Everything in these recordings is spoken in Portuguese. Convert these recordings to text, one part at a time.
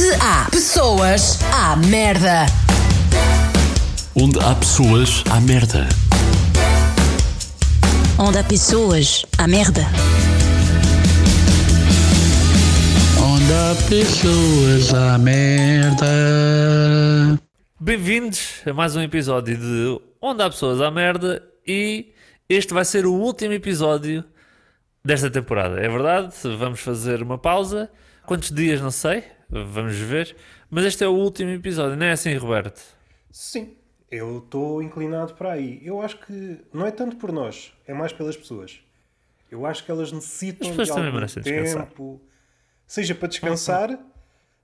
Onde há pessoas, há merda. Onde há pessoas, há merda. Onde há pessoas, há merda. Onde há pessoas, há merda. Bem-vindos a mais um episódio de Onde há pessoas à merda e este vai ser o último episódio desta temporada. É verdade, vamos fazer uma pausa. Quantos dias, não sei, vamos ver. Mas este é o último episódio, não é assim, Roberto? Sim, eu estou inclinado para aí. Eu acho que não é tanto por nós, é mais pelas pessoas. Eu acho que elas necessitam As pessoas de também algum merecem descansar. tempo, seja para descansar,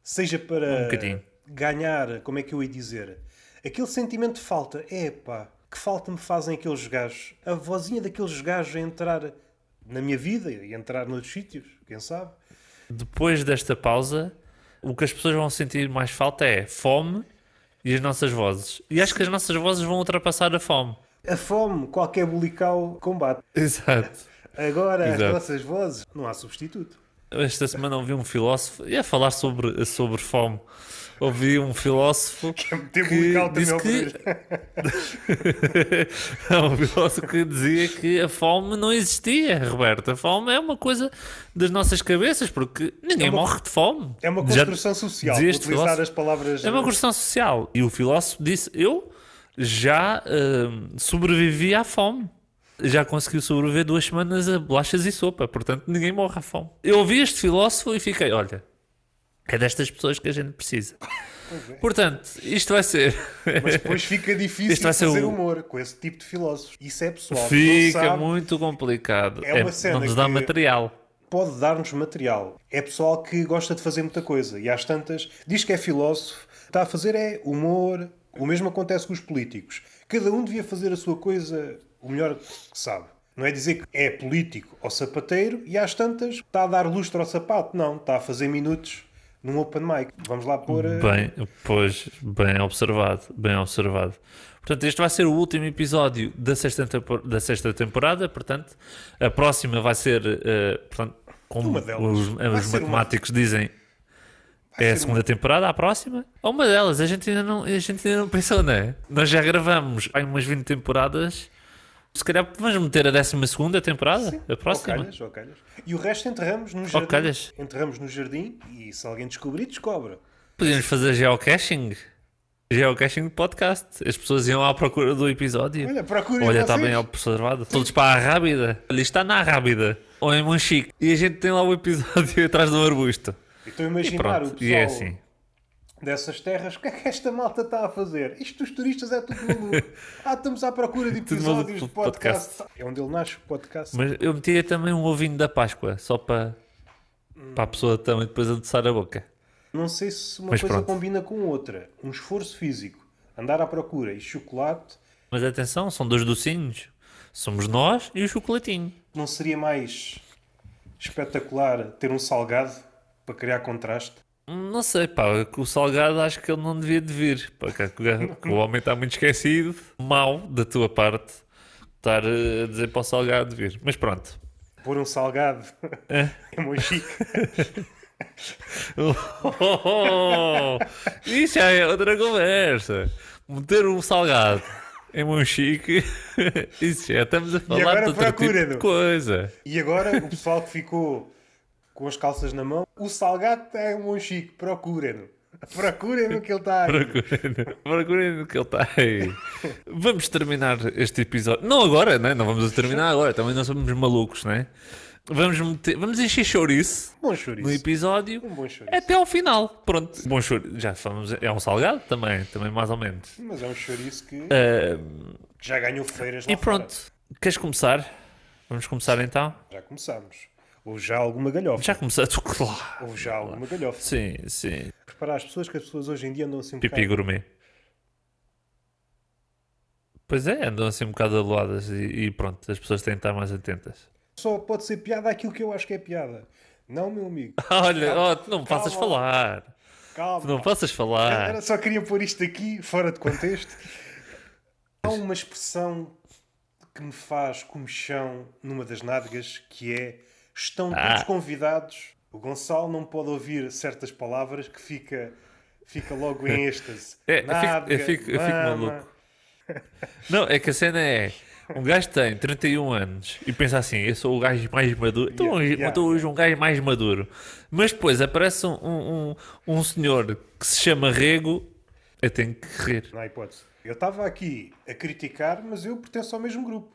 seja Um para bocadinho. ganhar, como é que eu ia dizer? Aquele sentimento de falta, é pá, que falta me fazem aqueles gajos. A vozinha daqueles gajos a entrar na minha vida e entrar noutros sítios, quem sabe? Depois desta pausa, o que as pessoas vão sentir mais falta é fome e as nossas vozes. E acho que as nossas vozes vão ultrapassar a fome. A fome, qualquer bulical combate. Exato. Agora, Exato. as nossas vozes, não há substituto. Esta semana ouvi um filósofo, ia falar sobre, sobre fome. Ouvi um filósofo que bulical também disse que. Não, um filósofo que dizia que a fome não existia, Roberto. A fome é uma coisa das nossas cabeças, porque ninguém É uma- morre de fome. É uma Já construção social, dizia este utilizar filósofo. as palavras... É uma construção social. E o filósofo disse: Eu já hum, sobrevivi à fome. Já conseguiu sobreviver duas semanas a bolachas e sopa. Portanto, ninguém morre à fome. Eu ouvi este filósofo e fiquei: Olha, é destas pessoas que a gente precisa. Portanto, isto vai ser. Mas depois fica difícil fazer o- humor com esse tipo de filósofos. Isso é pessoal. Fica sabe, muito complicado. É uma cena não nos dá material. Pode dar-nos material. É pessoal que gosta de fazer muita coisa. E às tantas, diz que é filósofo, está a fazer é humor. O mesmo acontece com os políticos. Cada um devia fazer a sua coisa o melhor que sabe. Não é dizer que é político ou sapateiro e às tantas está a dar lustre ao sapato. Não, está a fazer minutos num open mic. Vamos lá pôr... eh, Bem, pois, bem observado, bem observado. Portanto, este vai ser o último episódio da sexta, da sexta temporada, portanto, a próxima vai ser, eh, portanto, como Uma os, Vai os ser uma- matemáticos dizem, é a segunda temporada, a próxima? Ou uma delas, a gente ainda não, a gente ainda não pensou, não é? Nós já gravamos há umas 20 temporadas, se calhar vamos meter a décima segunda temporada, a Ou próxima. calhas, ou calhas. E o resto enterramos no jardim. calhas. Enterramos no jardim e se alguém descobrir, descobre. Podíamos fazer geocaching. Geocaching de podcast. As pessoas iam à procura do episódio. Olha, procurem Olha, está bem observado. Todos para a Rábida. Olha, isto está na Rábida. Ou em Monchique. E a gente tem lá o episódio atrás do arbusto. Então E imaginar o pronto. pessoal E é assim. Dessas terras, o que é que esta malta está a fazer? Isto dos turistas é tudo maluco. Ah, estamos à procura de episódios de podcast. É onde ele nasce o podcast. Mas eu metia também um ovinho da Páscoa. Só para, para a pessoa também depois adoçar a boca. Não sei se uma Mas coisa pronto. combina com outra. Um esforço físico, andar à procura e chocolate, Mas atenção, são dois docinhos. Somos nós e o chocolatinho. não seria mais espetacular ter um salgado para criar contraste? Não sei, pá, que o salgado acho que ele não devia de vir. Pá, o homem está muito esquecido. Mal da tua parte estar eh, a dizer para o salgado vir. Mas pronto. Pôr um salgado É. é muito chique. Oh, isso já é outra conversa. Meter um salgado em Monchique, isso já estamos a falar de outro tipo de coisa. E agora o pessoal que ficou com as calças na mão, o salgado é um bom chique, procurem-no. Procurem-no que ele está aí. Procurem, procurem que ele está aí. Vamos terminar este episódio. Não agora, né? não vamos terminar agora. Também não somos malucos, né? Vamos, meter, vamos encher chouriço Bom no chouriço. episódio Um bom chouriço. até ao final. Pronto. Bom chouriço. Já falamos. É um salgado também, também mais ou menos. Mas é um chouriço que Ah, que já ganhou feiras lá e pronto. Queres começar? Vamos começar então? fora. Já começamos. Houve já alguma galhofa. Já começaste, claro. Houve já alguma galhofa. Sim, sim. Reparar as pessoas que as pessoas hoje em dia andam assim um Pipi bocado... gourmet. Pois é, andam assim um bocado aloadas e, e pronto, as pessoas têm de estar mais atentas. Só pode ser piada aquilo que eu acho que é piada. Não, meu amigo. Olha, oh, tu não me faças calma. falar. Tu Calma. não possas falar. Era só queria pôr isto aqui fora de contexto. Há uma expressão que me faz comichão numa das nádegas que é estão todos Ah. convidados. O Gonçalo não pode ouvir certas palavras que fica, fica logo em êxtase. É, eu fico- eu Nádega, fico- eu fico maluco. Não, é que a cena é. Um gajo tem 31 anos e pensa assim: eu sou o gajo mais maduro. Então, Yeah, hoje, yeah, então hoje um gajo mais maduro. Mas depois aparece um, um, um, um senhor que se chama Rego. Eu tenho que rir. Não há hipótese. Eu estava aqui a criticar, mas eu pertenço ao mesmo grupo.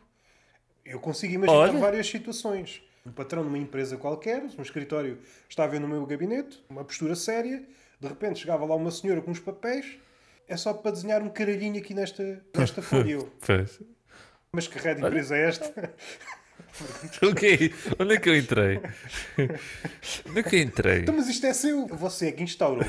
Eu consigo imaginar Olha. várias situações. Um patrão de uma empresa qualquer, um escritório, estava eu no meu gabinete, uma postura séria, de repente chegava lá uma senhora com uns papéis, é só para desenhar um caralhinho aqui nesta, nesta folha. Mas que raio de empresa é esta? O quê? Onde é que eu entrei? Onde é que eu entrei? Então, mas isto é seu. Você é que instaurou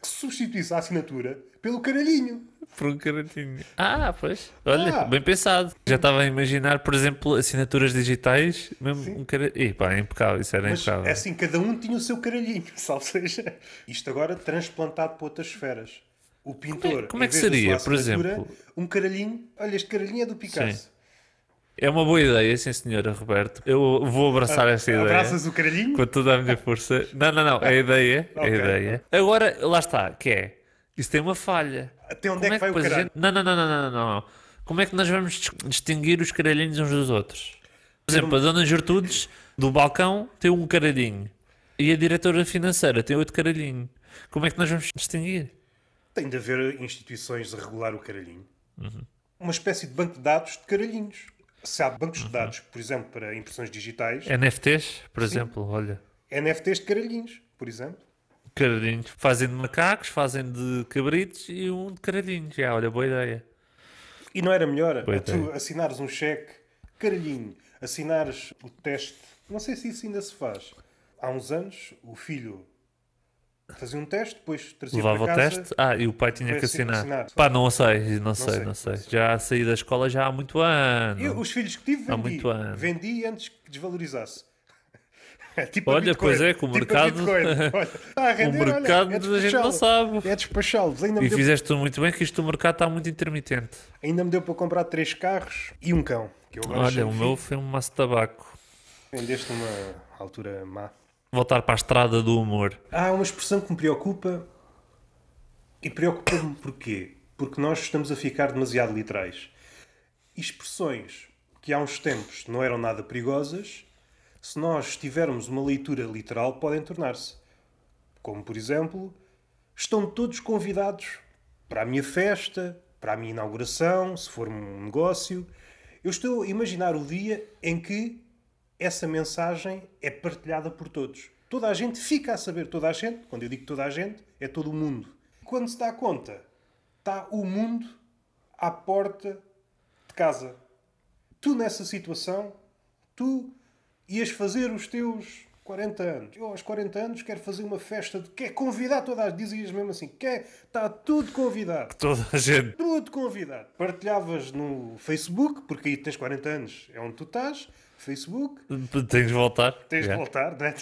que substituísse a assinatura pelo caralhinho. Por um caratinho. Ah, pois. Olha, Ah. bem pensado. Já estava a imaginar, por exemplo, assinaturas digitais. Mesmo um cara... Ih, pá, é impecável. Isso era Mas impecável. é assim, cada um tinha o seu caralhinho, salvo seja. Isto agora transplantado para outras esferas. O pintor, como é em que vez da seria, por exemplo? Um caralhinho, olha, este caralhinho é do Picasso. É uma boa ideia, sim, senhora Roberto. Eu vou abraçar essa ideia. Abraças o caralhinho? Com toda a minha força. Não, não, não. É a ideia. É a ideia. Agora, lá está. Que é? Isso tem uma falha. Até onde Como é que vai o depois a caralho? gente- Não, não, não, não, não, não. Como é que nós vamos dis- distinguir os caralhinhos uns dos outros? Por exemplo, a Dona Gertrudes do balcão tem um caralhinho. E a diretora financeira tem outro caralhinho. Como é que nós vamos distinguir? Tem de haver instituições a regular o caralhinho. Uhum. Uma espécie de banco de dados de caralhinhos. Se há bancos Uhum. de dados, por exemplo, para impressões digitais, NFTs, por exemplo, olha. NFTs de caralhinhos, por exemplo. Caralhinhos. Fazem de macacos, fazem de cabritos e um de caralhinhos. Já, olha, boa ideia. E não era melhor Boa a tu ideia. assinares um cheque, caralhinho, assinares o teste. Não sei se isso ainda se faz. Há uns anos, o filho fazia um teste, depois trazia Levava para o casa. teste. Ah, e o pai tinha que assinar. assinar. Pá, não sei, não sei, não sei. Já saí da escola já há muito ano. Eu, os filhos que tive, Há vendi. muito ano. Vendi antes que desvalorizasse. É tipo Olha, pois é, que o Tipo mercado-. Olha, a render, olha, mercado é a gente não sabe. É despachá-los. E fizeste tu muito bem que isto do mercado está muito intermitente. ainda me deu para comprar três carros e um cão. Olha, o meu foi um maço de tabaco. Vendeste numa altura má. Voltar para a estrada do humor. Há uma expressão que me preocupa e preocupa-me porquê? Porque nós estamos a ficar demasiado literais. Expressões que há uns tempos não eram nada perigosas, se nós tivermos uma leitura literal, podem tornar-se. Como, por exemplo, estão todos convidados para a minha festa, para a minha inauguração, se for um negócio. Eu estou a imaginar o dia em que essa mensagem é partilhada por todos. Toda a gente fica a saber, toda a gente, quando eu digo toda a gente, é todo o mundo. Quando se dá conta, está o mundo à porta de casa. Tu nessa situação, tu ias fazer os teus 40 anos. Eu aos 40 anos quero fazer uma festa de quer convidar toda a dizias mesmo assim, quer, está tudo convidado. Toda a gente. Tudo convidado. Partilhavas no Facebook, porque aí tens 40 anos, é onde tu estás. Facebook, Tens de voltar. tens Já. de voltar, não é?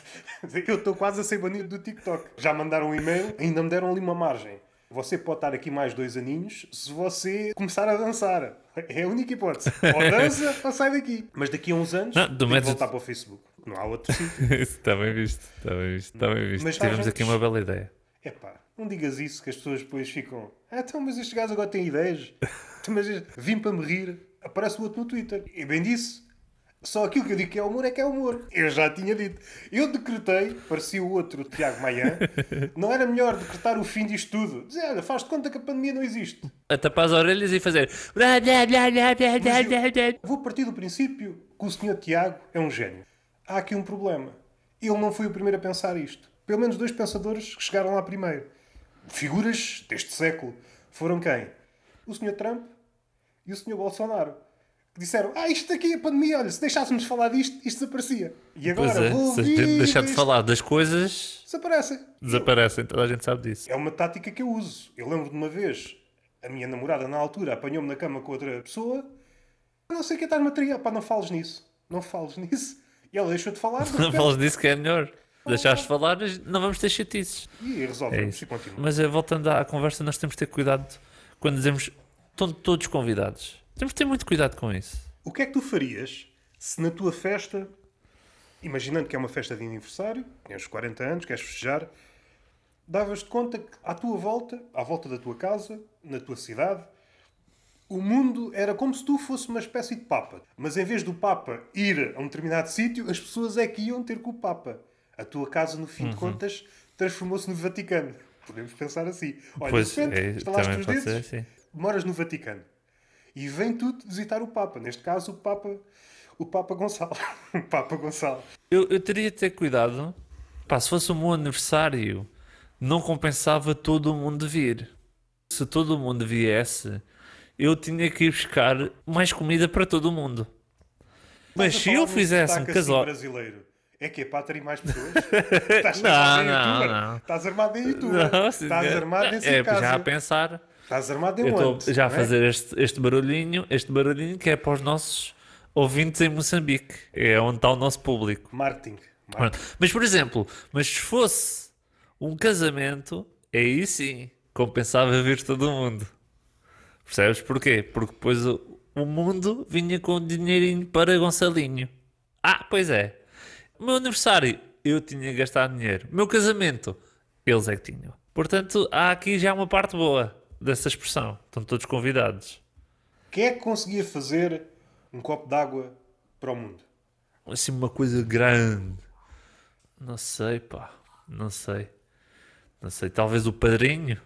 Eu estou quase a ser banido do TikTok. Já mandaram um e-mail, ainda me deram ali uma margem. Você pode estar aqui mais dois aninhos se você começar a dançar. É a única hipótese. Ou dança ou sai daqui. Mas daqui a uns anos, Não, tem metes- voltar para o Facebook. Não há outro sítio. Está bem visto. Está bem visto. Está bem visto. Mas Tivemos nós aqui vamos- uma bela ideia. Epá, não digas isso que as pessoas depois ficam. Ah, então, mas estes gajos agora têm ideias. Mas vim para me rir. Aparece o outro no Twitter. E bem disse. Só aquilo que eu digo que é humor é que é humor. Eu já tinha dito. Eu decretei, parecia o outro Tiago Maia, não era melhor decretar o fim disto tudo. Dizer, olha, faz de conta que a pandemia não existe. A tapar as orelhas e fazer. blá. Vou partir do princípio que o senhor Tiago é um gênio. Há aqui um problema. Ele não foi o primeiro a pensar isto. Pelo menos dois pensadores que chegaram lá primeiro. Figuras deste século. Foram quem? O senhor Trump e o senhor Bolsonaro. Disseram, ah, isto aqui é a pandemia, olha, se deixássemos de falar disto, isto desaparecia. E agora, é, vou se a ouvir gente deixar de falar das coisas, Desaparecem. desaparecem. Toda a gente sabe disso. É uma tática que eu uso. Eu lembro de uma vez, a minha namorada na altura apanhou-me na cama com outra pessoa. Não sei o que estás material. Pá, não fales nisso. Não fales nisso. E ela deixou de falar. de Não falas disso que é melhor. Deixaste de falar, não vamos ter chatices. E É resolvemos isso. e continua. Mas eh, voltando à conversa, nós temos de ter cuidado quando dizemos estão todos convidados. Temos de ter muito cuidado com isso. O que é que tu farias se na tua festa imaginando que é uma festa de aniversário, tens 40 anos, queres festejar, davas-te conta que à tua volta, à volta da tua casa, na tua cidade, o mundo era como se tu fosse uma espécie de Papa. Mas em vez do Papa ir a um determinado sítio, as pessoas é que iam ter com o Papa. A tua casa, no fim Uhum. de contas, transformou-se no Vaticano. Podemos pensar assim. Olha, Pois, de repente, é, estalaste os dedos, assim. moras no Vaticano. E vem tu visitar o Papa. Neste caso, o Papa, o Papa Gonçalo. o Papa Gonçalo. Eu, eu teria de ter cuidado. Pá, se fosse o meu aniversário, não compensava todo o mundo vir. Se todo o mundo viesse, eu tinha que ir buscar mais comida para todo o mundo. Mas se eu fizesse um assim casal. brasileiro. É que é para atrair mais pessoas? Estás Não, armado em não, youtuber. não. Estás armado em youtuber. Não, Estás armado em É, Circásio. já a pensar. Estás armado em Eu onde? estou já a é? fazer este, este barulhinho, este barulhinho que é para os nossos ouvintes em Moçambique. É onde está o nosso público. Marketing. Marketing. Mas, por exemplo, mas se fosse um casamento, aí sim, compensava vir todo mundo. Percebes porquê? Porque depois o, o mundo vinha com dinheirinho para Gonçalinho. Ah, pois é. O meu aniversário, eu tinha gastado dinheiro. O meu casamento, eles é que tinham. Portanto, há aqui já uma parte boa dessa expressão. Estão todos convidados. Quem é que conseguia fazer um copo d'água para o mundo? Assim, uma coisa grande. Não sei, pá. Não sei. Não sei. Talvez o padrinho.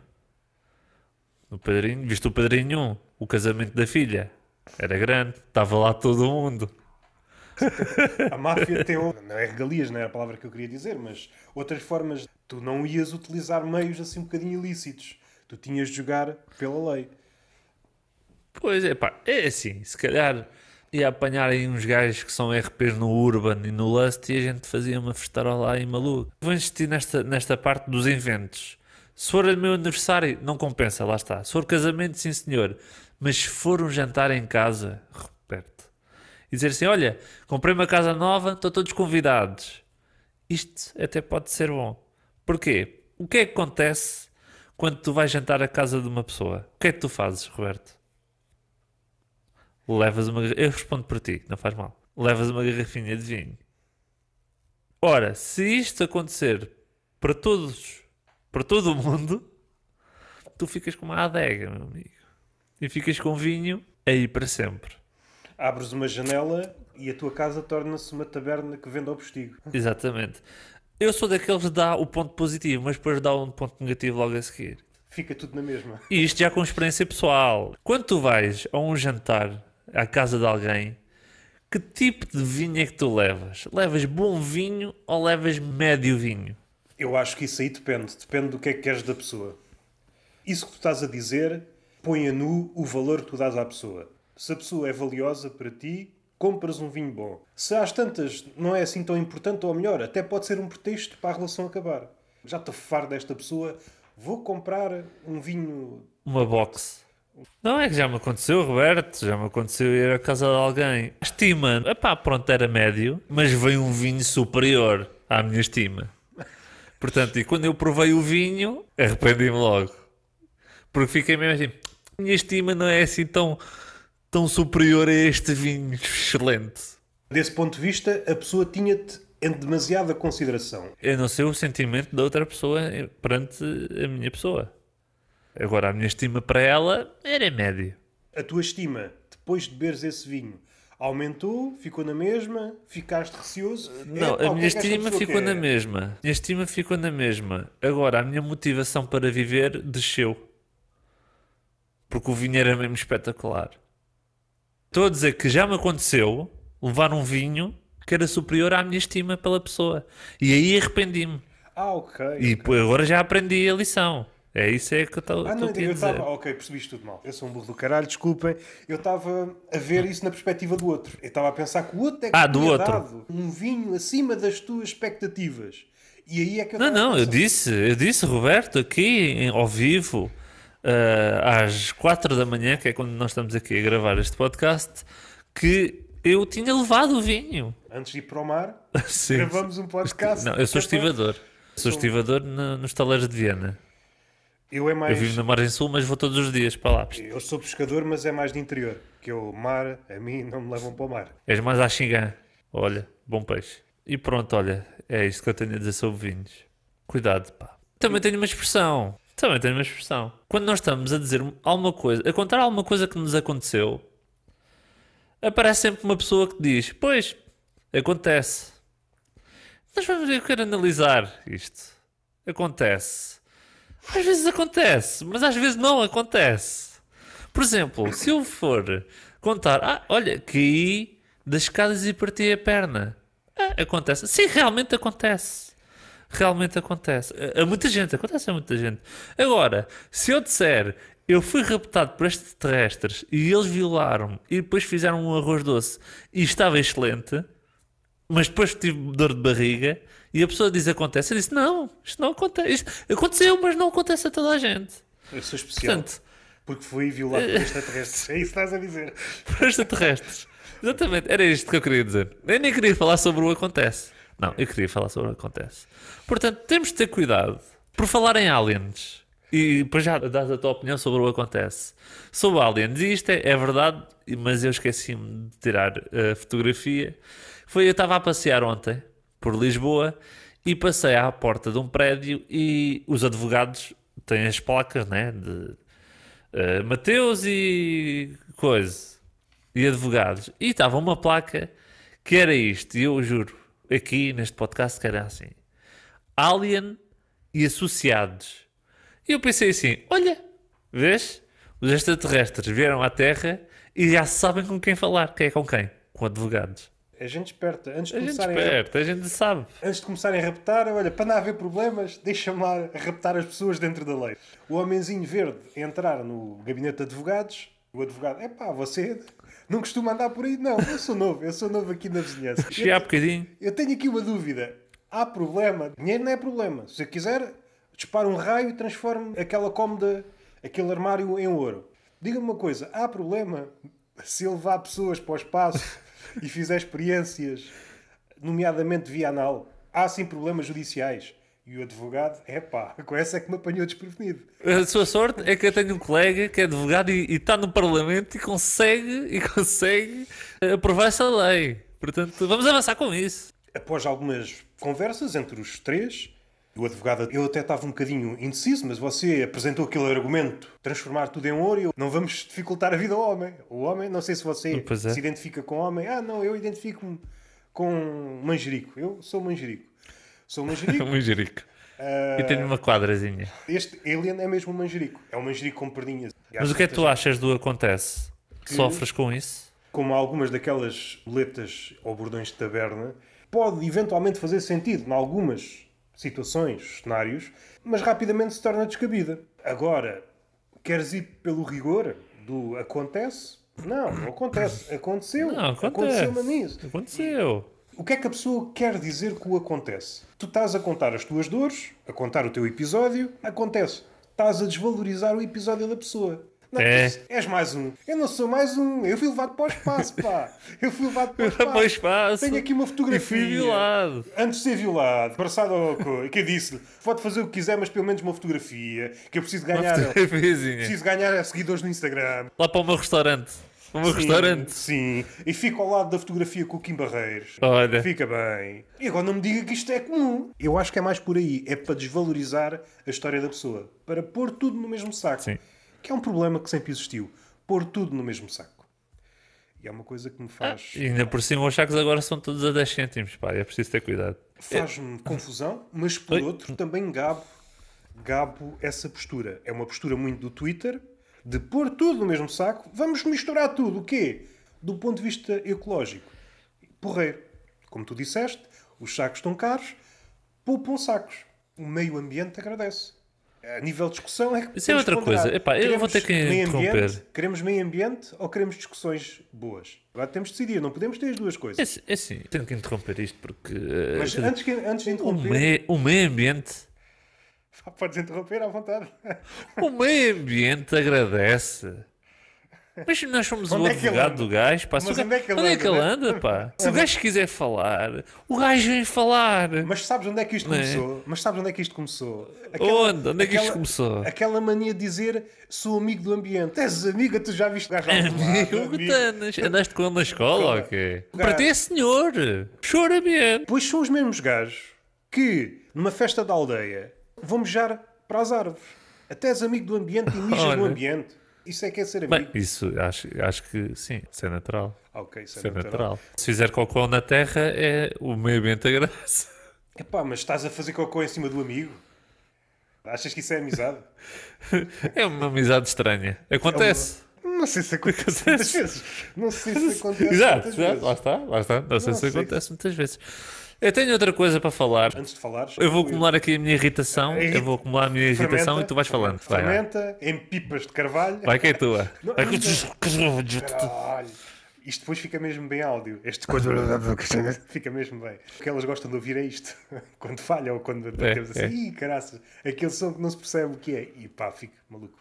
O padrinho. Viste o padrinho 1? O casamento da filha. Era grande. Estava lá todo mundo. A máfia tem. Não é regalias, não é a palavra que eu queria dizer, mas outras formas. Tu não ias utilizar meios assim um bocadinho ilícitos. Tu tinhas de jogar pela lei. Pois é, pá. É assim. Se calhar ia apanhar aí uns gajos que são RPs no Urban e no Lust e a gente fazia uma festarola aí maluco. Vou insistir nesta, nesta parte dos inventos. Se for o meu aniversário, não compensa, lá está. Se for casamento, sim senhor. Mas se for um jantar em casa, Roberto, e dizer assim: olha, comprei uma casa nova, estão todos convidados. Isto até pode ser bom. Porquê? O que é que acontece quando tu vais jantar à casa de uma pessoa? O que é que tu fazes, Roberto? Levas uma. Eu respondo por ti, não faz mal. Levas uma garrafinha de vinho. Ora, se isto acontecer para todos, para todo o mundo, tu ficas com uma adega, meu amigo. E ficas com vinho aí para sempre. Abres uma janela e a tua casa torna-se uma taberna que vende ao postigo. Exatamente. Eu sou daqueles que dá o ponto positivo, mas depois dá um ponto negativo logo a seguir. Fica tudo na mesma. E isto já com experiência pessoal. Quando tu vais a um jantar à casa de alguém, que tipo de vinho é que tu levas? Levas bom vinho ou levas médio vinho? Eu acho que isso aí depende. Depende do que é que queres da pessoa. Isso que tu estás a dizer põe a nu o valor que tu dás à pessoa. Se a pessoa é valiosa para ti, compras um vinho bom. Se às tantas não é assim tão importante, ou melhor, até pode ser um pretexto para a relação acabar. Já estou farto desta pessoa, vou comprar um vinho. Uma box. Não é que já me aconteceu, Roberto, já me aconteceu ir à casa de alguém. Estima, epá, pronto, era médio, mas veio um vinho superior à minha estima. Portanto, e quando eu provei o vinho, arrependi-me logo. Porque fiquei mesmo assim, minha estima não é assim tão, tão superior a este vinho excelente. Desse ponto de vista, a pessoa tinha-te em demasiada consideração. Eu não sei o sentimento da outra pessoa perante a minha pessoa. Agora, a minha estima para ela era médio. A tua estima, depois de beberes esse vinho, aumentou, ficou na mesma, ficaste receoso. Não, Epá, a minha é estima ficou quer? na mesma. A minha estima ficou na mesma. Agora, a minha motivação para viver desceu. Porque o vinho era mesmo espetacular. Estou a dizer que já me aconteceu levar um vinho que era superior à minha estima pela pessoa. E aí arrependi-me. Ah, ok. E pô, agora já aprendi a lição. É isso é que eu estou Ah, não, eu estava. Ok, percebiste tudo mal. Eu sou um burro do caralho, desculpem. Eu estava a ver isso na perspectiva do outro. Eu estava a pensar que o outro é que Ah, do outro. dado um vinho acima das tuas expectativas. E aí é que eu Não, estava não, eu disse, eu disse, Roberto, aqui em- ao vivo, às 4 da manhã, que é quando nós estamos aqui a gravar este podcast, que eu tinha levado o vinho. Antes de ir para o mar, Sim. gravamos um podcast. Não, eu sou estivador. Sou estivador na- nos taleiros de Viena. Eu é Eu mais. vivo na margem sul, mas vou todos os dias para lá. Eu sou pescador, mas é mais de interior. Que eu, mar, a mim, não me levam para o mar. És mais à xingã. Olha, bom peixe. E pronto, olha, é isto que eu tenho a dizer sobre vinhos. Cuidado, pá. Também tenho uma expressão. Também tenho uma expressão. Quando nós estamos a dizer alguma coisa, a contar alguma coisa que nos aconteceu, aparece sempre uma pessoa que diz: Pois, acontece. Nós vamos eu quero analisar isto. Acontece. Às vezes acontece, mas às vezes não acontece. Por exemplo, se eu for contar, ah, olha, caí das escadas e parti a perna. Ah, acontece. Sim, realmente acontece. Realmente acontece. A, a muita gente, acontece a muita gente. Agora, se eu disser eu fui raptado por extraterrestres e eles violaram-me e depois fizeram um arroz doce e estava excelente, mas depois tive dor de barriga e a pessoa diz acontece, eu disse não, isto não acontece. Isto aconteceu, mas não acontece a toda a gente. Eu sou especial. Portanto, Porque fui violado por extraterrestres. É isso que estás a dizer. por extraterrestres. Exatamente, era isto que eu queria dizer. Eu nem queria falar sobre o acontece. Não, eu queria falar sobre o acontece. Portanto, temos de ter cuidado. Por falar em aliens, e depois já dás a tua opinião sobre o acontece. Sobre aliens, e isto é, é verdade, mas eu esqueci-me de tirar a fotografia. Foi, eu estava a passear ontem por Lisboa e passei à porta de um prédio e os advogados têm as placas, né? De uh, Mateus e coisa e advogados. E estava uma placa que era isto, e eu juro, aqui neste podcast que era assim: Alien e Associados. E eu pensei assim: olha, vês? Os extraterrestres vieram à Terra e já sabem com quem falar. Quem é com quem? Com advogados. A gente esperta. Antes de, A gente começarem a, esperta, a gente sabe. antes de começarem a raptar, olha, para não haver problemas, deixa-me lá raptar as pessoas dentro da lei. O homenzinho verde entrar no gabinete de advogados, o advogado, é pá, você não costuma andar por aí? Não, eu sou novo, eu sou novo aqui na vizinhança. Cheguei há bocadinho. Eu tenho aqui uma dúvida. Há problema? Dinheiro não é problema. Se eu quiser, disparo um raio e transformo aquela cómoda, aquele armário em ouro. Diga-me uma coisa. Há problema se eu levar pessoas para o espaço e fizer experiências, nomeadamente via anal? Há sim problemas judiciais. E o advogado, é pá, com essa é que me apanhou desprevenido. A sua sorte é que eu tenho um colega que é advogado e, está no Parlamento e consegue, e consegue aprovar essa lei. Portanto, vamos avançar com isso. Após algumas conversas entre os três, o advogado, eu até estava um bocadinho indeciso, mas você apresentou aquele argumento, transformar tudo em ouro, eu, não vamos dificultar a vida ao homem. O homem, não sei se você é. se identifica com homem. Ah, não, eu identifico-me com manjerico. Eu sou manjerico. Sou manjerico. Um manjerico. E tenho uma quadrazinha. este alien é mesmo um manjerico. É um manjerico com perdinhas. E Mas o que é que tu achas do acontece? Sofres com isso? Como algumas daquelas boletas ou bordões de taberna, pode eventualmente fazer sentido em algumas situações, cenários, mas rapidamente se torna descabida. Agora, queres ir pelo rigor do acontece? Não, não acontece. Aconteceu. Não, acontece. Aconteceu-me nisso. Aconteceu. O que é que a pessoa quer dizer com o acontece? Tu estás a contar as tuas dores, a contar o teu episódio, acontece. Estás a desvalorizar o episódio da pessoa. Não, É. és mais um. Eu não sou mais um. Eu fui levado para o espaço, pá. Eu fui levado para o espaço. Para o espaço. Tenho aqui uma fotografia. E fui violado. Antes de ser violado, abraçado ao que eu disse-lhe, pode fazer o que quiser, mas pelo menos uma fotografia, que eu preciso ganhar, preciso ganhar seguidores no Instagram. Lá para o meu restaurante. O meu restaurante. Sim, e fico ao lado da fotografia com o Kim Barreiros. Olha. Fica bem. E agora não me diga que isto é comum. Eu acho que é mais por aí. É para desvalorizar a história da pessoa. Para pôr tudo no mesmo saco. Sim. Que é um problema que sempre existiu. Pôr tudo no mesmo saco. E é uma coisa que me faz... E ainda por cima os sacos agora são todos a 10 cêntimos, pá. É preciso ter cuidado. Faz-me confusão, mas por Oi? outro também gabo, gabo essa postura. É uma postura muito do Twitter, de pôr tudo no mesmo saco. Vamos misturar tudo. O quê? Do ponto de vista ecológico. Porreiro. Como tu disseste, os sacos estão caros, poupam sacos. O meio ambiente agradece. A nível de discussão é que Isso é outra ponderar. coisa. Epá, eu vou ter que interromper. queremos meio ambiente ou queremos discussões boas? Agora temos de decidir. Não podemos ter as duas coisas. É, é assim, tenho que interromper isto porque. eh, Mas dizer, antes, que, antes de o, interromper... meio, o meio ambiente. Podes interromper à vontade. O meio ambiente agradece. Mas nós somos Onde o é advogado anda? do gajo, pá. Mas onde é que ele onde é que ele anda, anda, pá? Se o gajo quiser falar, o gajo vem falar. Mas sabes onde é que isto Não é? começou? Mas sabes onde é que isto começou? Onde? Onde é que isto começou? Aquela mania de dizer sou amigo do ambiente. És amiga, tu já viste o gajo Amigo, amigo. Tanas, andaste com ele na escola ou quê? Para ti é senhor. Chora bem. Pois são os mesmos gajos que, numa festa da aldeia, vão mejar para as árvores. Até és amigo do ambiente e mijas no Olha. ambiente. Isso é que é ser Bem, amigo. isso acho, acho que sim, isso é natural. Ok, isso é Isso é natural. natural. Se fizer cocô na terra, é o meio ambiente agradece. Epá, mas estás a fazer cocô em cima do amigo? Achas que isso é amizade? É uma amizade estranha. Acontece. Não sei se acontece muitas vezes. Não sei se acontece Exato, muitas exato, vezes. lá está, lá está. Não sei Não se sei. acontece muitas vezes. Eu tenho outra coisa para falar. Antes de falares, Eu vou acumular aqui a minha irritação. Irrita- Eu vou acumular a minha irritação fermenta, e tu vais falando. Vai, vai. Fermenta em pipas de carvalho. Vai que é tua. Não, Vai que-. Isto depois fica mesmo bem áudio. Este coisa fica mesmo bem. O que elas gostam de ouvir é isto. Quando falha ou quando temos assim, é. ih, caraças, aquele som que não se percebe o que é. E pá, fico maluco.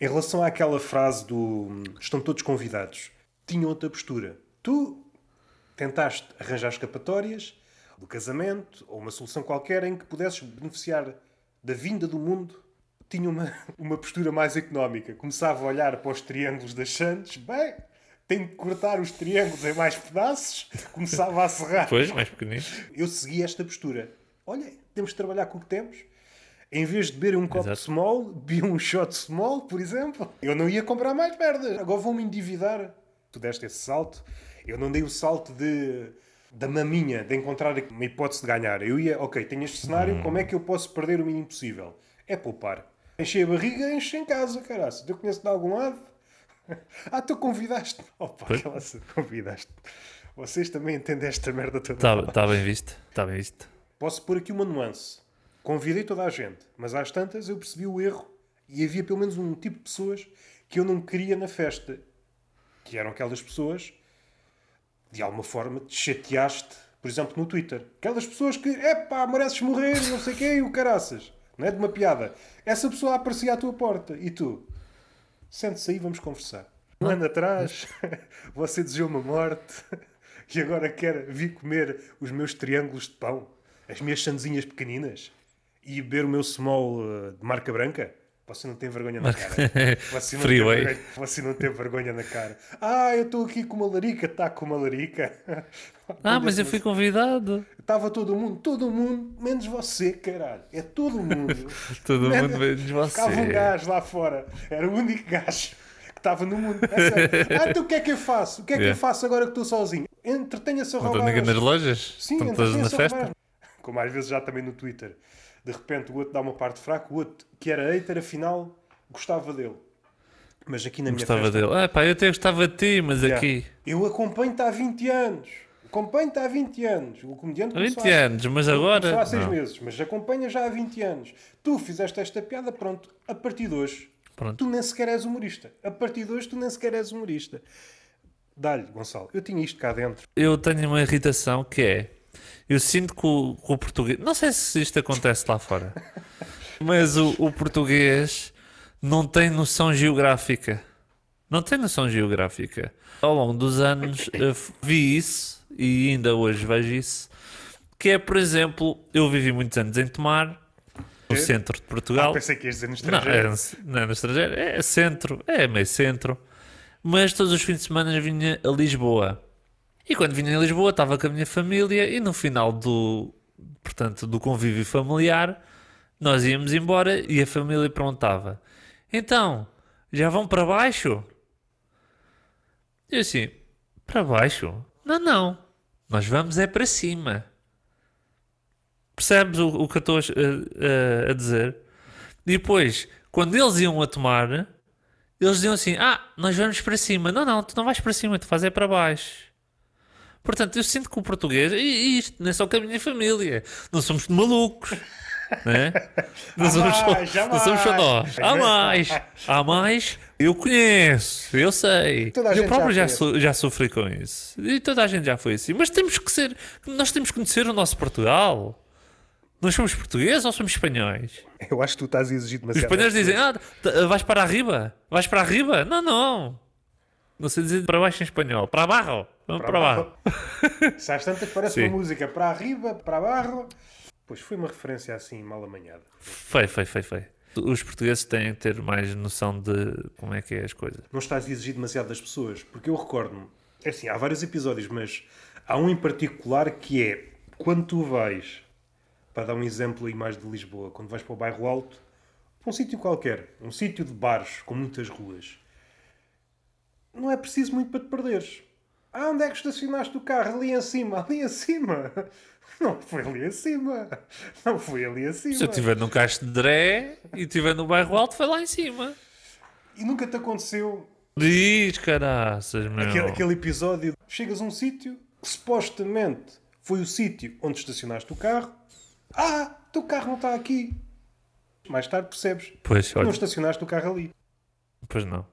Em relação àquela frase do estão todos convidados, tinha outra postura. Tu tentaste arranjar escapatórias do casamento ou uma solução qualquer em que pudesses beneficiar da vinda do mundo. Tinha uma, uma postura mais económica. Começava a olhar para os triângulos das Santos. Bem, tenho que cortar os triângulos em mais pedaços. Começava a serrar. Pois, mais pequenino. Eu segui esta postura. Olha, temos de trabalhar com o que temos. Em vez de beber um copo small, bebi um shot small, por exemplo. Eu não ia comprar mais merdas. Agora vou-me endividar. Tu deste esse salto. Eu não dei o salto de da maminha, de encontrar uma hipótese de ganhar. Eu ia, ok, tenho este cenário, como é que eu posso perder o mínimo possível? É poupar. Enchei a barriga, enche em casa, caraças. Eu conheço de algum lado. Ah, tu convidaste. Opa, aquela se- convidaste. Vocês também entendem esta merda toda. Está tá bem visto. Está bem visto. Posso pôr aqui uma nuance. Convidei toda a gente, mas às tantas eu percebi o erro e havia pelo menos um tipo de pessoas que eu não queria na festa. Que eram aquelas pessoas, de alguma forma, te chateaste, por exemplo, no Twitter. Aquelas pessoas que, epá, mereces morrer, não sei e o caraças. Não é de uma piada. Essa pessoa aparecia à tua porta e tu, sente-se aí, vamos conversar. Um ano atrás, você desejou-me a morte e agora quer vir comer os meus triângulos de pão, as minhas chanzinhas pequeninas e beber o meu small eh, de marca branca? Você não tem vergonha na cara. Você não, tem Freeway. vergonha, você não tem vergonha na cara. Ah, eu estou aqui com uma larica. Está com uma larica. Ah, mas eu fui convidado. Estava todo mundo, todo mundo, menos você, caralho. É todo mundo. Todo mundo menos você. Ficava um gajo lá fora. Era o único gajo que estava no mundo. É. Ah, então o que é que eu faço? O que é que eu Yeah. faço agora que estou sozinho? Entretenha-se a Não roubar. estão ninguém nas as- lojas? Sim, Estão todas na entretenha-se a festa? roubar. Como às vezes já também no Twitter. De repente o outro dá uma parte fraca, o outro que era hater, afinal gostava dele. Mas aqui na minha Gostava festa, dele. Ah, pá, eu até gostava de ti, mas Yeah. aqui. Eu acompanho-te há 20 anos. Acompanho-te há 20 anos. O comediante Há 20 começou há- anos, mas Começou agora. há 6 Não. meses, mas acompanha já há 20 anos. Tu fizeste esta piada, pronto, a partir de hoje. Pronto. Tu nem sequer és humorista. A partir de hoje, tu nem sequer és humorista. Dá-lhe, Gonçalo. Eu tinha isto cá dentro. Eu tenho uma irritação que é. Eu sinto que o, o português. Não sei se isto acontece lá fora, mas o, o português não tem noção geográfica. Não tem noção geográfica. Ao longo dos anos vi isso e ainda hoje vejo isso. Que é, por exemplo, eu vivi muitos anos em Tomar, no centro de Ah, Portugal. pensei que ias dizer no Não, estrangeiro. é, não é no estrangeiro, é centro, é meio centro. Mas todos os fins de semana vinha a Lisboa. E quando vinha a Lisboa estava com a minha família e no final do, portanto, do convívio familiar nós íamos embora e a família perguntava: Então, já vão para baixo? Eu assim, para baixo? Não, não. Nós vamos é para cima. Percebes o, o que eu estou a, a- a dizer? E depois, quando eles iam a tomar, eles diziam assim: Ah, nós vamos para cima. Não, não, tu não vais para cima, tu vais é para baixo. Portanto, eu sinto que o português, e isto, não é só com a minha família, não somos malucos. Né? Não, Há somos só, mais, há não somos só nós. Há mais, há mais. Eu conheço, eu sei. A eu próprio já já, so- já sofri com isso. E toda a gente já foi assim. Mas temos que ser, nós temos que conhecer o nosso Portugal. Nós somos portugueses ou somos espanhóis? Eu acho que tu estás a exigir Os demasiado. espanhóis dizem: Ah, vais para arriba? Vais para arriba? Não, não. Não sei dizer para baixo em espanhol. Para abaixo. Vamos para, abaixo. Se às tantas parece Sim. uma música para arriba, para abaixo. Pois foi uma referência assim mal amanhada. Foi, foi, foi, foi. Os portugueses têm que ter mais noção de como é que é as coisas. Não estás a exigir demasiado das pessoas, porque eu recordo-me, é assim, há vários episódios, mas há um em particular que é quando tu vais, para dar um exemplo aí mais de Lisboa, quando vais para o bairro Alto, para um sítio qualquer, um sítio de bares com muitas ruas, não é preciso muito para te perderes. Ah, onde é que estacionaste o carro? Ali em cima, ali em cima. Não foi ali em cima. Não foi ali em cima. Se eu estiver num cacho de Dré e estiver no bairro alto, foi lá em cima. E nunca te aconteceu Diz, caraças, meu. Aquele, aquele episódio, chegas a um sítio que supostamente foi o sítio onde estacionaste o carro. Ah, teu carro não está aqui. Mais tarde percebes. Pois, que Não olha, estacionaste o carro ali. pois não.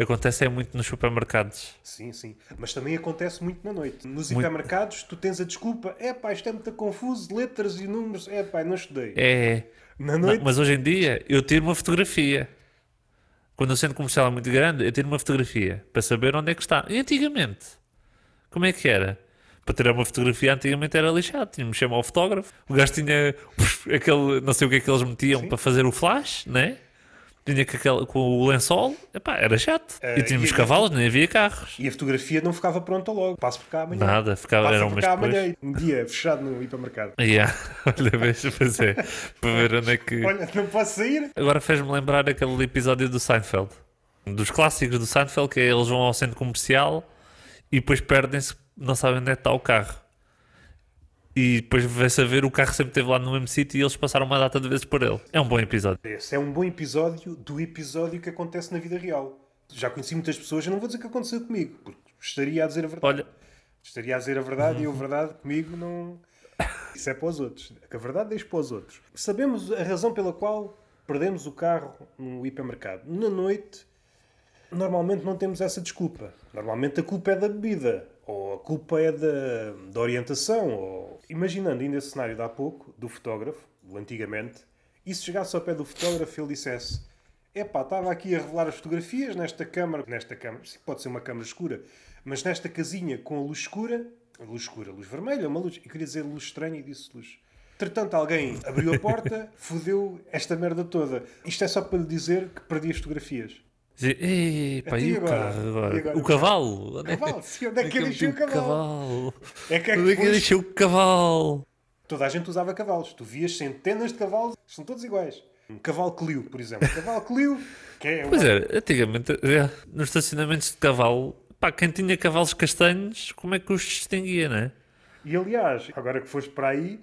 Acontece é muito nos supermercados. Sim, sim. Mas também acontece muito na noite. Nos Muito. hipermercados, tu tens a desculpa. É pá, isto é muito confuso, letras e números. É pá, não estudei. É. Na Não, noite, mas hoje em dia eu tiro uma fotografia. Quando o centro comercial é muito grande, eu tiro uma fotografia para saber onde é que está. E antigamente, como é que era? Para tirar uma fotografia, antigamente era lixado. Tínhamos chamar o fotógrafo. O gajo tinha aquele, não sei o que é que eles metiam para fazer o flash, né? Tinha com, aquele, com o lençol. Epá, era chato. Eh, e tínhamos e- cavalos, nem havia carros. e a fotografia não ficava pronta logo. Passo por cá amanhã. Nada, ficava, Passa era um por mês amanhã. Um dia fechado no hipermercado. Yeah. Olha, veja, pois é. Para ver onde é que. Olha, não posso sair. Agora fez-me lembrar aquele episódio do Seinfeld. Dos clássicos do Seinfeld, que é eles vão ao centro comercial e depois perdem-se, não sabem onde é que está o carro. E depois vai-se a ver, o carro sempre esteve lá no mesmo sítio e eles passaram uma data de vezes por ele. É um bom episódio. Esse é um bom episódio do episódio que acontece na vida real. Já conheci muitas pessoas, eu não vou dizer que aconteceu comigo, porque estaria a dizer a verdade. Olha, Estaria a dizer a verdade e a verdade comigo não. Isso é para os outros. A verdade deixo para os outros. Sabemos a razão pela qual perdemos o carro no hipermercado. Na noite, normalmente não temos essa desculpa. Normalmente a culpa é da bebida, ou a culpa é da, da orientação. Ou... Imaginando ainda esse cenário de há pouco, do fotógrafo, do antigamente, e se chegasse ao pé do fotógrafo ele dissesse: Epá, estava aqui a revelar as fotografias nesta câmara, nesta câmara, pode ser uma câmara escura, mas nesta casinha com a luz escura, luz escura, luz vermelha, uma luz, eu queria dizer luz estranha e disse luz. Entretanto, alguém abriu a porta, fodeu esta merda toda. Isto é só para lhe dizer que perdi as fotografias. Dizer, pá, Até e o carro agora? E agora? O cavalo? Onde é que- Cavalo, sim, onde é que eu eu deixei o meti cavalo? É que é que Onde é que eu depois- deixei o cavalo? Toda a gente usava cavalos. Tu vias centenas de cavalos, são todos iguais. Um cavalo Clio, por exemplo. Cavalo Clio, que é Pois uma- é, antigamente, é, nos estacionamentos de cavalo, pá, quem tinha cavalos castanhos, como é que os distinguia, não é? E aliás, agora que foste para aí,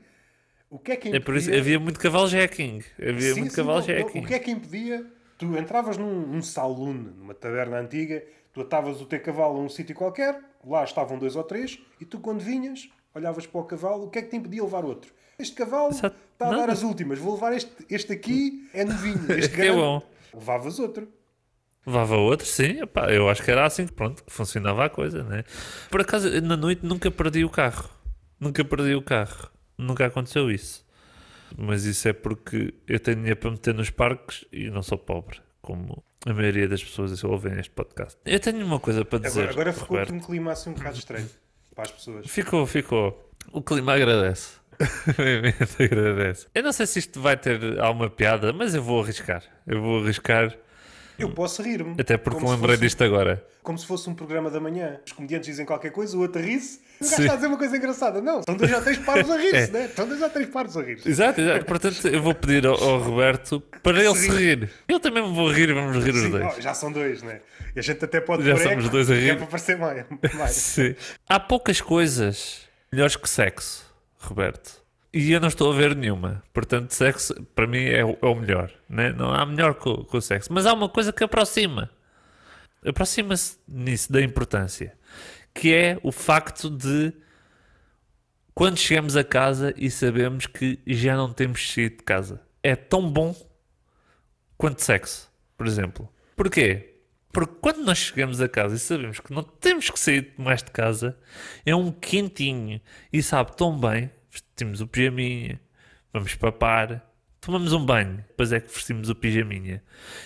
o que é que É por isso impedia- havia muito cavalo jacking. Havia Sim, muito sim, cavalo não, não, jacking. O que é que impedia? Tu entravas num, num saloon, numa taberna antiga, tu atavas o teu cavalo a um sítio qualquer, lá estavam dois ou três, e tu quando vinhas, olhavas para o cavalo, o que é que te impedia levar outro? Este cavalo Exato. está a dar Nada. as últimas, vou levar este, este aqui, é novinho, este Que é grande. bom. Levavas outro. Levava outro, sim, epá, eu acho que era assim, pronto, que funcionava a coisa, né? Por acaso, na noite nunca perdi o carro. Nunca perdi o carro. Nunca aconteceu isso. Mas isso é porque eu tenho dinheiro para meter nos parques e não sou pobre, como a maioria das pessoas que ouvem este podcast. Eu tenho uma coisa para dizer. Agora, agora ficou Roberto. um clima assim um bocado estranho para as pessoas. Ficou, ficou. O clima agradece. Obviamente agradece. Eu não sei se isto vai ter alguma piada, mas eu vou arriscar. Eu vou arriscar, Eu posso rir-me. até porque me lembrei fosse- disto agora. Como se fosse um programa da manhã. Os comediantes dizem qualquer coisa, o outro ri-se. O gajo está a dizer uma coisa engraçada. Não, estão dois ou três paros a rir-se, É. né? Estão dois ou três paros a rir-se. Exato, exato. Portanto, eu vou pedir ao, ao Roberto para ele se rir. Eu também me vou rir e vamos rir os Sim, dois. oh, já são dois, né? E a gente até pode Já somos eco, dois a É rir. para parecer mais. mais. Sim. Há poucas coisas melhores que sexo, Roberto. E eu não estou a ver nenhuma. Portanto, sexo para mim é, o- é o melhor. Né? Não há melhor que o, que o sexo. Mas há uma coisa que aproxima. Aproxima-se nisso da importância. Que é o facto de quando chegamos a casa e sabemos que já não temos saído de casa. É tão bom quanto sexo, por exemplo. Porquê? Porque quando nós chegamos a casa e sabemos que não temos que sair mais de casa, é um quentinho e sabe tão bem. Vestimos o pijaminha, vamos papar, tomamos um banho, depois é que vestimos o pijaminha.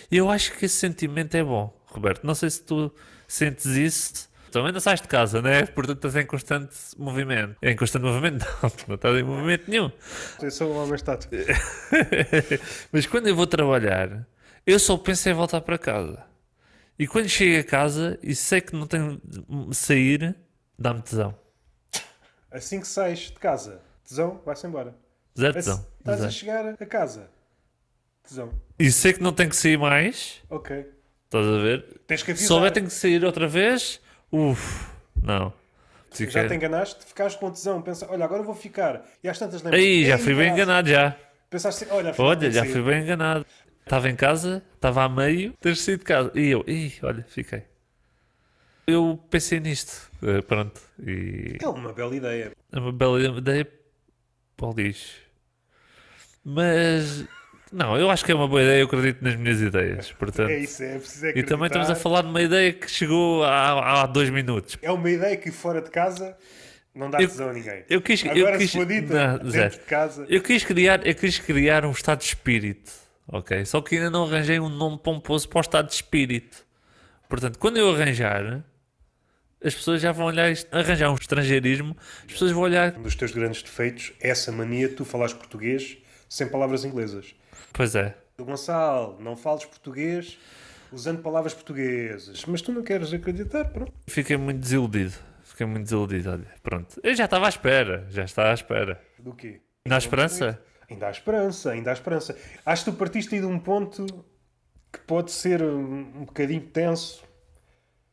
E eu acho que esse sentimento é bom, Roberto. Não sei se tu sentes isso. Tu ainda sais de casa, né? Portanto, estás em constante movimento. Em constante movimento? Não, não estás em movimento nenhum. Eu sou um homem estático. Mas quando eu vou trabalhar, eu só penso em voltar para casa. E quando chego a casa e sei que não tenho de sair, dá-me tesão. Assim que sais de casa, tesão, vai-se embora. Zero Assim, tesão. Estás a Zero. chegar a casa, tesão. E sei que não tenho que sair mais, Ok. estás a ver? Tens que Se avisar. souber tenho que sair outra vez, uff, não. Já Fiquei- te enganaste, ficaste com tesão, pensa, olha, agora vou ficar. E às tantas lembras Aí, já "Ei, fui bem caralho." enganado já. Pensaste, olha, afinal Olha, que já fui bem enganado. Estava em casa, estava a meio, tens saído de casa. E eu, ih, olha, fiquei. Eu pensei nisto, eh, pronto. E É uma bela ideia. é uma bela ideia para o lixo. Mas, não, eu acho que é uma boa ideia, eu acredito nas minhas ideias. Portanto, É isso, é preciso e também estamos a acreditar. falar de uma ideia que chegou há, há dois minutos. É uma ideia que fora de casa não dá Eu- tesão a ninguém. Eu quis, Agora, eu quis, se dita não, Zé, de casa, eu quis criar, eu quis criar um estado de espírito, ok? Só que ainda não arranjei um nome pomposo para o estado de espírito. Portanto, quando eu arranjar, as pessoas já vão olhar isto, arranjar um estrangeirismo, as pessoas vão olhar, um dos teus grandes defeitos é essa mania de tu falares português sem palavras inglesas. pois é, Do Gonçalo, não fales português usando palavras portuguesas. Mas tu não queres acreditar, pronto. fiquei muito desiludido. Fiquei muito desiludido, olha, pronto. Eu já estava à espera, já estava à espera. Do quê? Na esperança? Ainda há esperança, ainda há esperança. Acho que tu partiste aí de um ponto que pode ser um bocadinho tenso.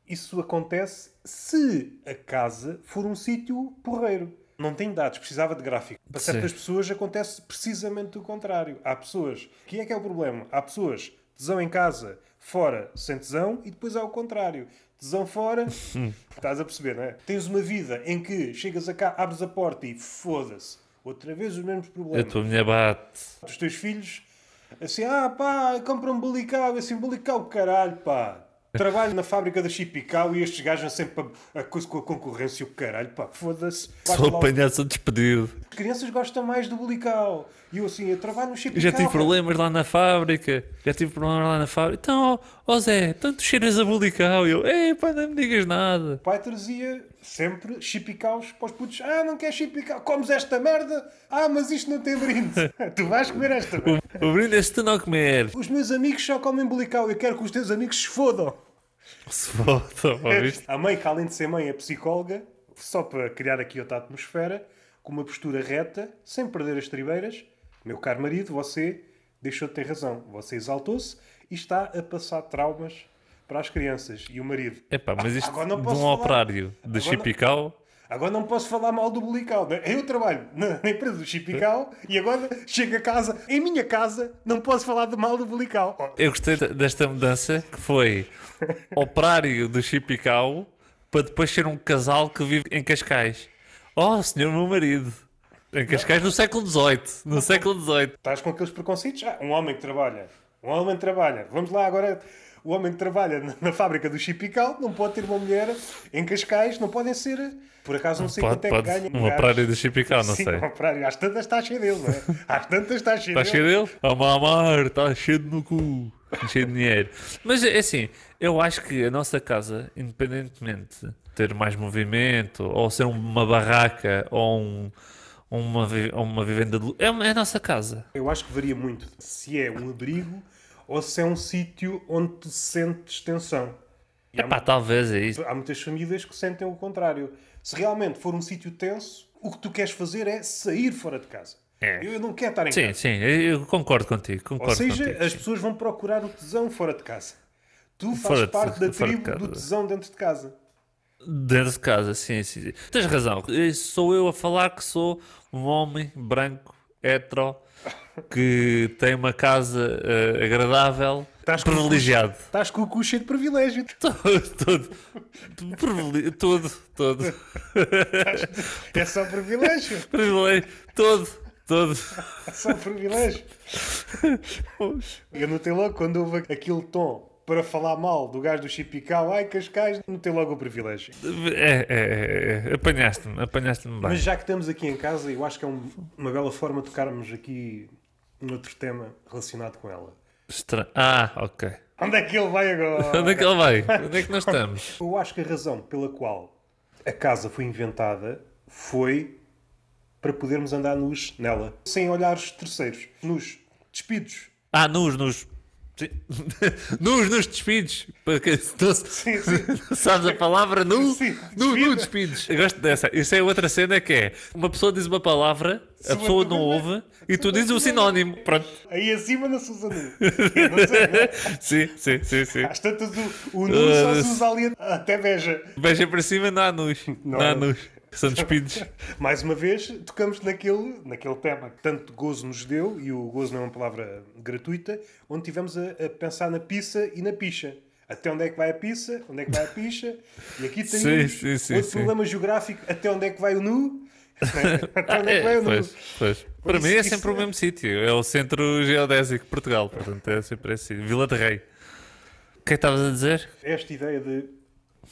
Isso acontece se a casa for um sítio porreiro. Não tem dados, precisava de gráfico. Para Sim. certas pessoas acontece precisamente o contrário. Há pessoas. Que é que é o problema? Há pessoas tesão em casa, fora sem tesão, e depois há o contrário. Tesão fora, estás a perceber, não é? Tens uma vida em que chegas a cá, abres a porta e foda-se. Outra vez os mesmos A problemas tua mulher bate. dos teus filhos, assim, ah pá, compra um bulical, assim, bulical, caralho, pá. Trabalho na fábrica da Chipical e estes gajos sempre a, a com a concorrência, o caralho, pá, foda-se. Sou lá, apanhado, sou despedido. As crianças gostam mais do bulical. E eu assim, eu trabalho no Chipical. Já tive problemas lá na fábrica. Já tive problemas lá na fábrica. Então, ó ó Zé, tanto cheiras a bulical. E eu, ei, pá, não me digas nada. O pai trazia sempre chipicaus para os putos. Ah, não quer chipical? Comes esta merda? Ah, mas isto não tem brinde. tu vais comer esta merda. O brinde é se tu não comer. Os meus amigos só comem bulical. Eu quero que os teus amigos se fodam. Se foda, ó, viste? A mãe, que além de ser mãe, é psicóloga, só para criar aqui outra atmosfera, com uma postura reta, sem perder as tribeiras. Meu caro marido, você deixou de ter razão. Você exaltou-se e está a passar traumas para as crianças. E o marido. Epá, mas isto Agora não de um posso falar. operário de Chipical. Agora não posso falar mal do bulical. né? Eu trabalho na empresa do Chipical e agora chego a casa. Em minha casa, não posso falar de mal do bulical. Oh, Eu gostei de- desta mudança que foi operário do Chipical para depois ser um casal que vive em Cascais. Oh, senhor meu marido. Em Cascais no século XVIII. No século XVIII. Estás com aqueles preconceitos? Ah, um homem que trabalha. Um homem que trabalha. Vamos lá agora. O homem que trabalha na, na fábrica do Chipical não pode ter uma mulher em Cascais, não podem ser. Por acaso não sei Pode, quanto é que ganha. Um operário do Chipical, não Sim, sei. um operário. Às tantas está cheio dele, não é? Às tantas está cheio Está dele. cheio dele? A mamar, está cheio no cu. Cheio de dinheiro. Mas é assim, eu acho que a nossa casa, independentemente de ter mais movimento, ou ser uma barraca, ou um- uma, uma vivenda de é, uma- é a nossa casa. Eu acho que varia muito se é um abrigo ou se é um sítio onde tu sentes tensão. E há, Epá, talvez é isso. há muitas famílias que sentem o contrário. Se realmente for um sítio tenso, o que tu queres fazer é sair fora de casa. É. Eu não quero estar em Sim, casa. sim, eu eu concordo contigo. Concordo Ou seja, contigo. as pessoas vão procurar o tesão fora de casa. Tu fazes parte da tribo do tesão dentro de casa. Dentro de casa, sim, sim, sim. Tens razão. Sou eu a falar que sou um homem branco, hetero, que tem uma casa eh, agradável, Estás com- privilegiado. Estás com o cu cheio de privilégio. todo, todo, todo, todo, É só privilégio. privilégio, todo, todo. É só privilégio. Eu notei logo quando houve aquele tom para falar mal do gajo do Chipical, ai Cascais, notei logo o privilégio. É, é, é, é. apanhaste-me, apanhaste-me bem. Mas já que estamos aqui em casa, eu acho que é um- uma bela forma de tocarmos aqui um outro tema relacionado com ela. Estra- Ah, ok. Onde é que ele vai agora? Onde é que ele vai? Onde é que nós estamos? Eu acho que a razão pela qual a casa foi inventada foi para podermos andar nus nela, sem olhares terceiros, nus, despidos. Ah, nus, nus. Nus nos despidos. Para que- se tu- Sim, sim. Sabes a palavra nu? Sim, Nu, nu, despido. despidos. Eu gosto dessa. Isso é outra cena que é: uma pessoa diz uma palavra, a Sim, pessoa não ouve e tu dizes o sinónimo. Pronto. Aí acima não se usa nu. Não né? Sim, sim, sim, sim. Às tantas o, o nu só se Uh, usa ali até veja. Beija para cima, não há nus. Não, há há. nus. São despidos. Mais uma vez, tocamos naquele, naquele tema que tanto gozo nos deu, e o gozo não é uma palavra gratuita, onde tivemos a, a pensar na pizza e na picha. Até onde é que vai a pizza? Onde é que vai a picha? E aqui temos sim, sim, outro sim. problema geográfico. Até onde é que vai o nu? Até onde é que vai o nu? pois, pois. Para isso- mim é isso sempre o é- mesmo sítio. É o centro geodésico de Portugal. Portanto, é sempre assim. Vila de Rei. O que é que estavas a dizer? Esta ideia de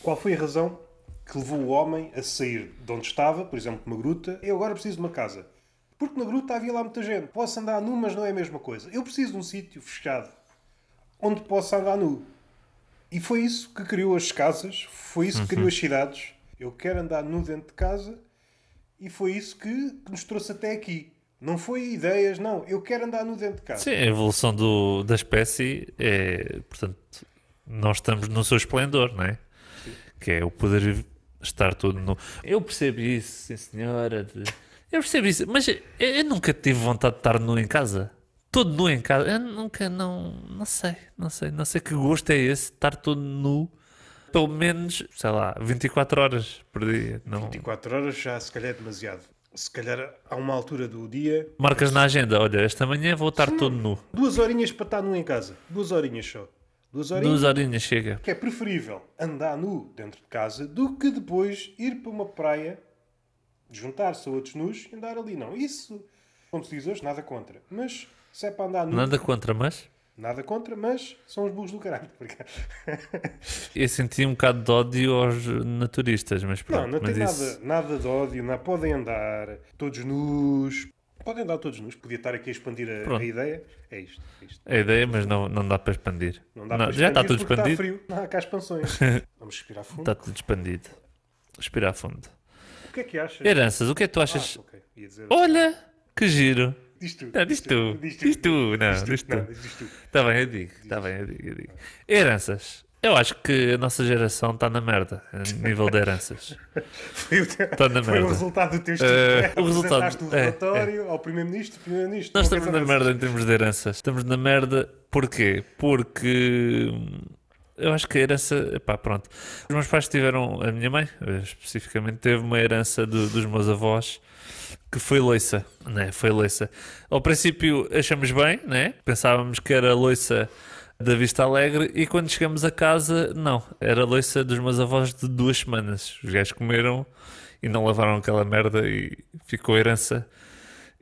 qual foi a razão que levou o homem a sair de onde estava, por exemplo, de uma gruta, eu agora preciso de uma casa. Porque na gruta havia lá muita gente. Posso andar nu, mas não é a mesma coisa. Eu preciso de um sítio fechado onde possa andar nu. E foi isso que criou as casas, foi isso que criou as cidades. Eu quero andar nu dentro de casa e foi isso que, que nos trouxe até aqui. Não foi ideias, não. Eu quero andar nu dentro de casa. Sim, a evolução do, da espécie é. Portanto, nós estamos no seu esplendor, não é? Que é o poder estar todo no. Eu percebo isso, sim senhora. Eu percebo isso, mas eu, eu nunca tive vontade de estar nu em casa. Todo nu em casa. Eu nunca, não. Não sei, não sei. Não sei que gosto é esse, de estar todo nu. Pelo menos, sei lá, 24 horas por dia. Não... 24 horas já se calhar é demasiado. Se calhar há uma altura do dia Marcas na agenda, olha, esta manhã vou estar todo nu. Duas horinhas para estar nu em casa. Duas horinhas só. Duas horinhas. Duas horinhas chega. Que é preferível andar nu dentro de casa do que depois ir para uma praia, juntar-se a outros nus e andar ali. Não, isso, como se diz hoje, nada contra. Mas se é para andar nu, Nada contra, mas. nada contra, mas são os burros do caralho. Porque- Eu senti um bocado de ódio aos naturistas, mas pronto. Não, não tem mas nada, isso... nada de ódio. Não, podem andar todos nus. Podem andar todos nus. Podia estar aqui a expandir a, a ideia. É isto. É isto. A ideia, mas não, não dá para expandir. Não dá Não, para já está tudo porque expandido. Está frio. Não há cá expansões. Vamos respirar fundo. Está tudo expandido. Respirar fundo. O que é que achas? Heranças, o que é que tu achas? Ah, ok. Ia dizer. Olha, que giro. Diz tu. Não, diz tu. Diz tu. Não, diz tu. Não, diz tu. Está bem, eu digo. Está bem, eu digo, eu digo. Heranças. Eu acho que a nossa geração está na merda, a nível de heranças. Foi, o, teu- na foi o merda. resultado do teu estudo. Eh, é? o resultado- Apresentaste o é, relatório ao Primeiro-Ministro. Primeiro-Ministro. Nós estamos na merda em termos de heranças. Estamos na merda porquê? Porque hum, eu acho que a herança. Pá, pronto. Os meus pais tiveram. A minha mãe, eh, especificamente, teve uma herança do- dos meus avós que foi loiça. Né? Foi loiça. Ao princípio achamos bem, né? pensávamos que era loiça da Vista Alegre e quando chegamos a casa, não. Era loiça dos meus avós de duas semanas. Os gajos comeram e não lavaram aquela merda e ficou herança.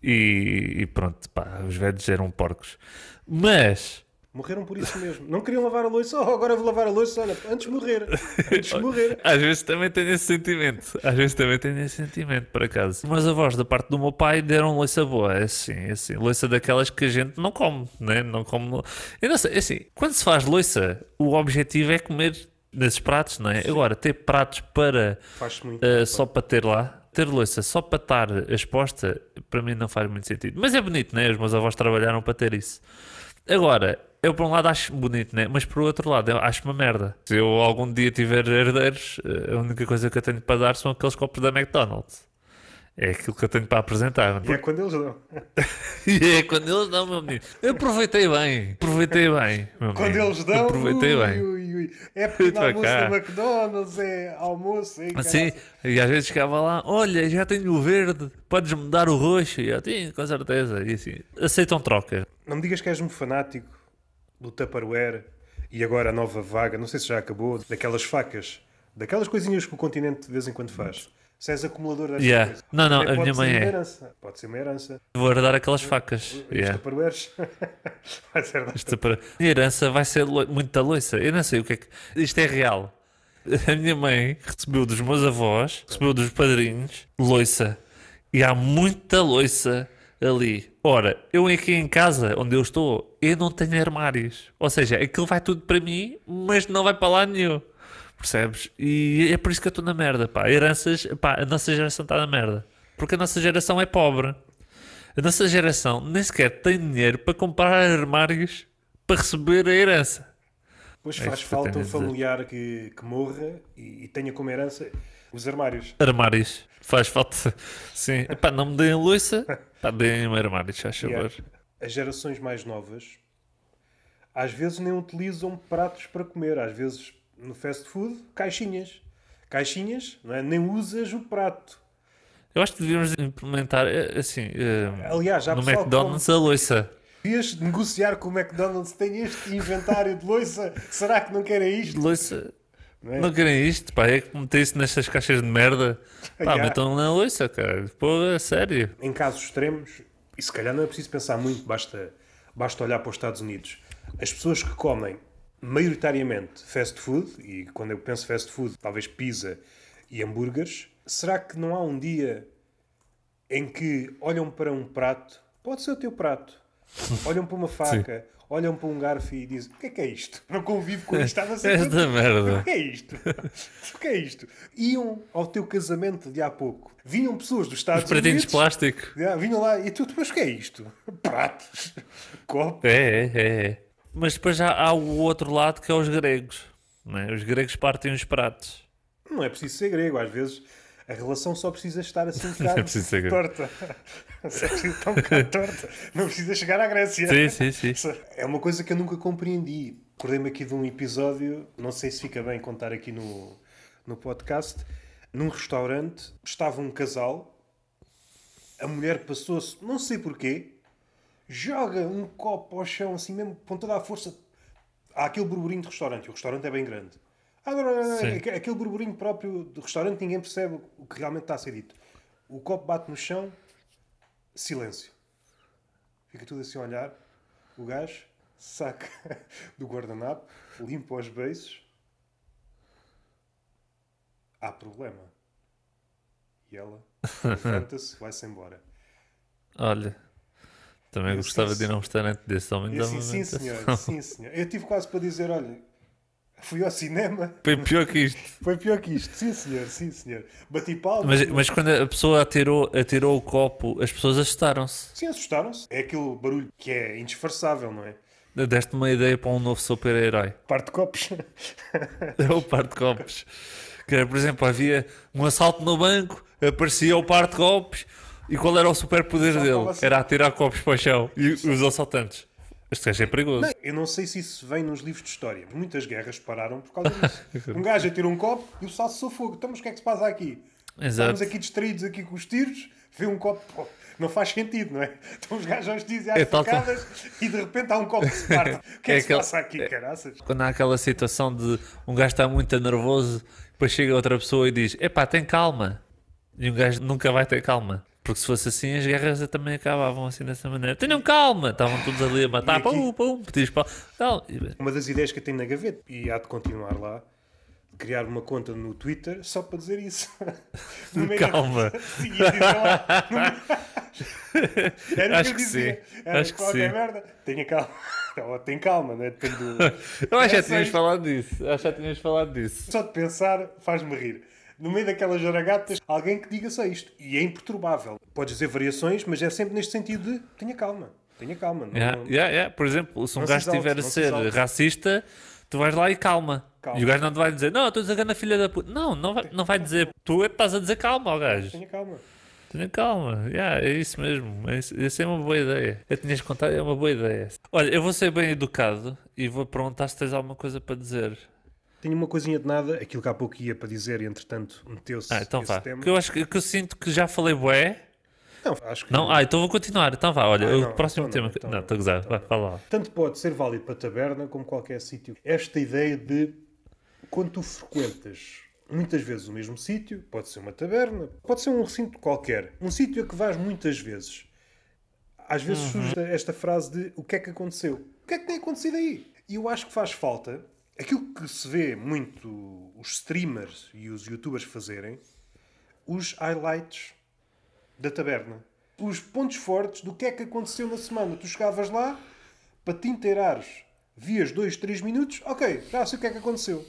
E, e pronto, pá, os velhos eram porcos. Mas, Morreram por isso mesmo. Não queriam lavar a louça. Oh, agora vou lavar a louça. Olha, antes de morrer. Antes de morrer. às vezes também tenho esse sentimento. Às vezes também tenho esse sentimento, por acaso. Meus avós, da parte do meu pai, deram loiça boa. É assim, é assim. Loiça daquelas que a gente não come, né? Não come. Eu não sei, é assim. Quando se faz loiça, o objetivo é comer nesses pratos, não é? Agora, ter pratos para. Faz-se muito. Uh, só para ter lá. Ter louça só para estar exposta, para mim não faz muito sentido. Mas é bonito, né? Os meus avós trabalharam para ter isso. Agora, eu por um lado acho bonito, né? Mas por outro lado, eu acho uma merda. Se eu algum dia tiver herdeiros, uh, a única coisa que eu tenho para dar são aqueles copos da McDonald's. É aquilo que eu tenho para apresentar. E é quando eles dão. E é quando eles dão, meu menino. Eu aproveitei bem. Aproveitei bem. meu Quando menino. eles dão. Aproveitei ui, bem. ui, ui. É pequeno almoço cá. da McDonald's, é almoço. É Sim, e às vezes chegava lá, olha, já tenho o verde, podes-me dar o roxo? E eu, sim, com certeza. E assim, aceitam troca. Não me digas que és um fanático do Tupperware e agora a nova vaga, não sei se já acabou, daquelas facas, daquelas coisinhas que o continente de vez em quando faz. Se és acumulador destas Yeah. coisas. Não, não, a minha mãe uma é. herança. Pode ser uma herança. Vou herdar aquelas facas. Os Yeah. Tupperwares. Vai ser Isto para... A herança vai ser lo... muita loiça. Eu não sei o que é que. Isto é real. A minha mãe recebeu dos meus avós, recebeu dos padrinhos, loiça. E há muita loiça ali. Ora, eu aqui em casa, onde eu estou, eu não tenho armários. Ou seja, aquilo vai tudo para mim, mas não vai para lá nenhum. Percebes? E é por isso que eu estou na merda, pá. Heranças, pá, a nossa geração está na merda. Porque a nossa geração é pobre. A nossa geração nem sequer tem dinheiro para comprar armários para receber a herança. Pois É faz eu falta um familiar que, que morra e, e tenha como herança os armários. Armários. Faz falta. Sim. Epá, não me deem louça. Pá, deem-me armários, faz E favor. as gerações mais novas às vezes nem utilizam pratos para comer, às vezes no fast food, caixinhas. Caixinhas, não é? nem usas o prato. Eu acho que devíamos implementar, eh, assim, eh, Aliás, já no McDonald's a louça. Devias negociar com o McDonald's, tem este inventário de louça, será que não querem isto? Louça. Não é? Não querem isto, pá, é que meter isso nestas caixas de merda. Pá, Yeah. metam na louça, cara. Pô, é sério. Em casos extremos, e se calhar não é preciso pensar muito, basta, basta olhar para os Estados Unidos. As pessoas que comem maioritariamente fast food, e quando eu penso fast food, talvez pizza e hambúrgueres, será que não há um dia em que olham para um prato, pode ser o teu prato, olham para uma faca, olham para um garfo e dizem: O que é que é isto? Não convivo com isto, estava a ser Esta O merda. que é isto? O que é isto? Iam ao teu casamento de há pouco. Vinham pessoas dos Estados Os pratinhos de Unidos. plástico. Já, vinham lá e tu, mas o que é isto? Pratos, copo. É, é, é. Mas depois já há o outro lado que é os gregos. Não é? Os gregos partem os pratos. Não é preciso ser grego, às vezes a relação só precisa estar assim um é bocado preciso ser grego. torta. Torta. Não precisa chegar à Grécia. Sim, sim, sim. É uma coisa que eu nunca compreendi. Acordei-me aqui de um episódio, não sei se fica bem contar aqui no, no podcast. Num restaurante estava um casal, a mulher passou-se, não sei porquê, joga um copo ao chão assim mesmo, com toda a força. Há aquele burburinho de restaurante, o restaurante é bem grande. Ah, não, não, não, não, Sim. aque- aquele burburinho próprio do restaurante, ninguém percebe o que realmente está a ser dito. O copo bate no chão, silêncio. Fica tudo assim a olhar. O gajo saca do guardanapo, limpa os beiços. Há problema. E ela levanta-se, vai-se embora. Olha, também Eu gostava sim, de ir a um restaurante desse homem E da assim, sim senhor, sim senhor. Eu tive quase para dizer, olha, fui ao cinema, Foi pior que isto. foi pior que isto. Sim senhor, sim senhor. Bati palmas. Mas, mas quando a pessoa atirou, atirou o copo, as pessoas assustaram-se. Sim, assustaram-se. É aquele barulho que é indisfarçável, não é? Deste uma ideia para um novo super-herói. Parte de copos. É o par de copos. Que era, por exemplo, havia um assalto no banco, aparecia o par de copos e qual era o superpoder Saltava dele? Era atirar copos para o chão. E os assaltantes. Este gajo é perigoso. Não, eu não sei se isso vem nos livros de história. Muitas guerras pararam por causa disso. um gajo atira um copo e o pessoal se fogo. Então, mas o que é que se passa aqui? Exato. Estamos aqui distraídos aqui com os tiros, vê um copo. Pô, não faz sentido, não é? Estão os gajos e às É facadas e de repente há um copo que se parte. O que é, É que se passa aqui, caraças? Quando há aquela situação de um gajo está muito nervoso, depois chega outra pessoa e diz: Epá, tem calma. E um gajo nunca vai ter calma. Porque se fosse assim, as guerras também acabavam assim dessa maneira. Tenham calma! Estavam todos ali a matar. Aqui- Pum, pum. Calma. E- Uma das ideias que eu tenho na gaveta, e há de continuar lá, criar uma conta no Twitter só para dizer isso. Calma. Sim, lá, Era o Acho eu que dizia. sim. Era Acho que qualquer sim. merda. Tenha calma. Ou tem calma, né? Depende do... Eu acho que já tínhamos falado disso. Acho que já tínhamos falado disso. Só de pensar faz-me rir. No meio daquelas jaragatas, alguém que diga só isto. E é imperturbável. Podes dizer variações, mas é sempre neste sentido de tenha calma. Tenha calma. Não, Yeah, yeah, yeah. Por exemplo, se um Não se gajo estiver a se ser exalte. racista, tu vais lá e calma. Calma. E o gajo não te vai dizer, não, estou a dizer na filha da puta. Não, não vai, não vai dizer, tu é que estás a dizer calma ao gajo. Tenha calma. Tenha calma, yeah, é isso mesmo. É isso, é uma boa ideia. Eu tinhas contado, é uma boa ideia. Olha, eu vou ser bem educado e vou perguntar se tens alguma coisa para dizer. Tenho uma coisinha de nada, aquilo que há pouco ia para dizer e entretanto meteu-se Ah, então vá. tema. Porque eu acho que, que eu sinto que já falei bué. Não, acho que Não, ah, então vou continuar. Então vá, olha, Ah, o não, próximo então não, tema. que- então não, não, estou a gozar. então Vai, não. fala lá. tanto pode ser válido para taberna como qualquer sítio. Esta ideia de quando tu frequentas muitas vezes o mesmo sítio, pode ser uma taberna, pode ser um recinto qualquer, um sítio a que vais muitas vezes. Às vezes surge esta frase de o que é que aconteceu? O que é que tem acontecido aí? E eu acho que faz falta aquilo que se vê muito os streamers e os youtubers fazerem, os highlights da taberna. os pontos fortes do que é que aconteceu na semana. Tu chegavas lá, para te inteirares, vias 2, 3 minutos, ok, já sei o que é que aconteceu.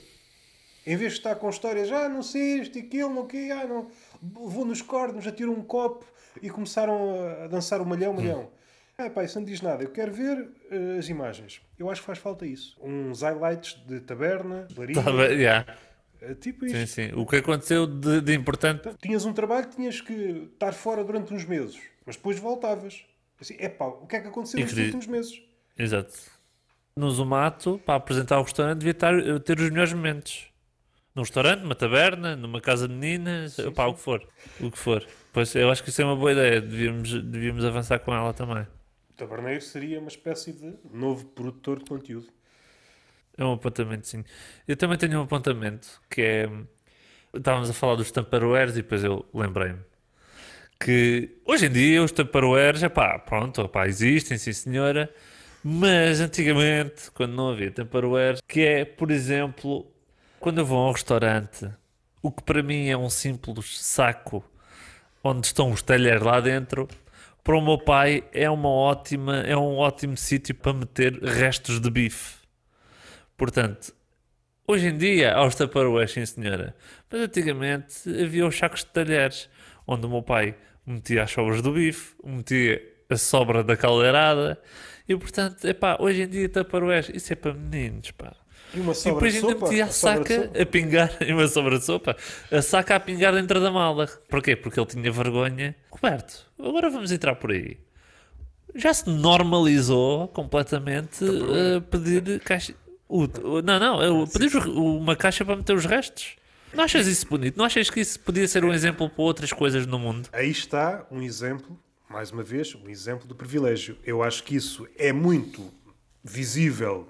Em vez de estar com histórias, ah, não sei este, aquilo, não que, ah, não, vou nos cornos, atiro um copo e começaram a- dançar o malhão, malhão. Ah, pá, isso não diz nada. Eu quero ver eh, as imagens. Eu acho que faz falta isso. Uns highlights de taberna, larinha, Tá bem, yeah. eh, tipo isto. Sim, sim. O que aconteceu de, de importante. Tinhas um trabalho, tinhas que estar fora durante uns meses, mas depois voltavas. Assim, é pá, o que é que aconteceu que- últimos meses? Exato. No Zumato, para apresentar o restaurante, devia estar, ter os melhores momentos. Num restaurante, numa taberna, numa casa de meninas, pá, o que for. O que for. Pois eu acho que isso é uma boa ideia. Devíamos, devíamos avançar com ela também. Taberneiro seria uma espécie de novo produtor de conteúdo. É um apontamento, sim. Eu também tenho um apontamento que é. Estávamos a falar dos Tupperwares e depois eu lembrei-me que hoje em dia os Tupperwares, pá, pronto, pá, existem, sim senhora, mas antigamente, quando não havia Tupperwares, que é, por exemplo, quando eu vou a um restaurante, o que para mim é um simples saco onde estão os talheres lá dentro, para o meu pai é uma ótima, é um ótimo sítio para meter restos de bife. Portanto, hoje em dia há os Tupperwares, sim senhora, mas antigamente havia os sacos de talheres, onde o meu pai metia as sobras do bife, metia a sobra da caldeirada, e portanto, epá, hoje em dia Tupperwares, isso é para meninos, pá. E uma E depois de ainda metia a de saca a pingar, e uma sobra de sopa, a saca a pingar dentro da mala. Porquê? Porque ele tinha vergonha. Roberto, agora vamos entrar por aí. Já se normalizou completamente uh, pedir caixa. o- não, não, eu pedir os- uma caixa para meter os restos. Não achas isso bonito? Não achas que isso podia ser um exemplo para outras coisas no mundo? Aí está um exemplo, mais uma vez, um exemplo do privilégio. Eu acho que isso é muito visível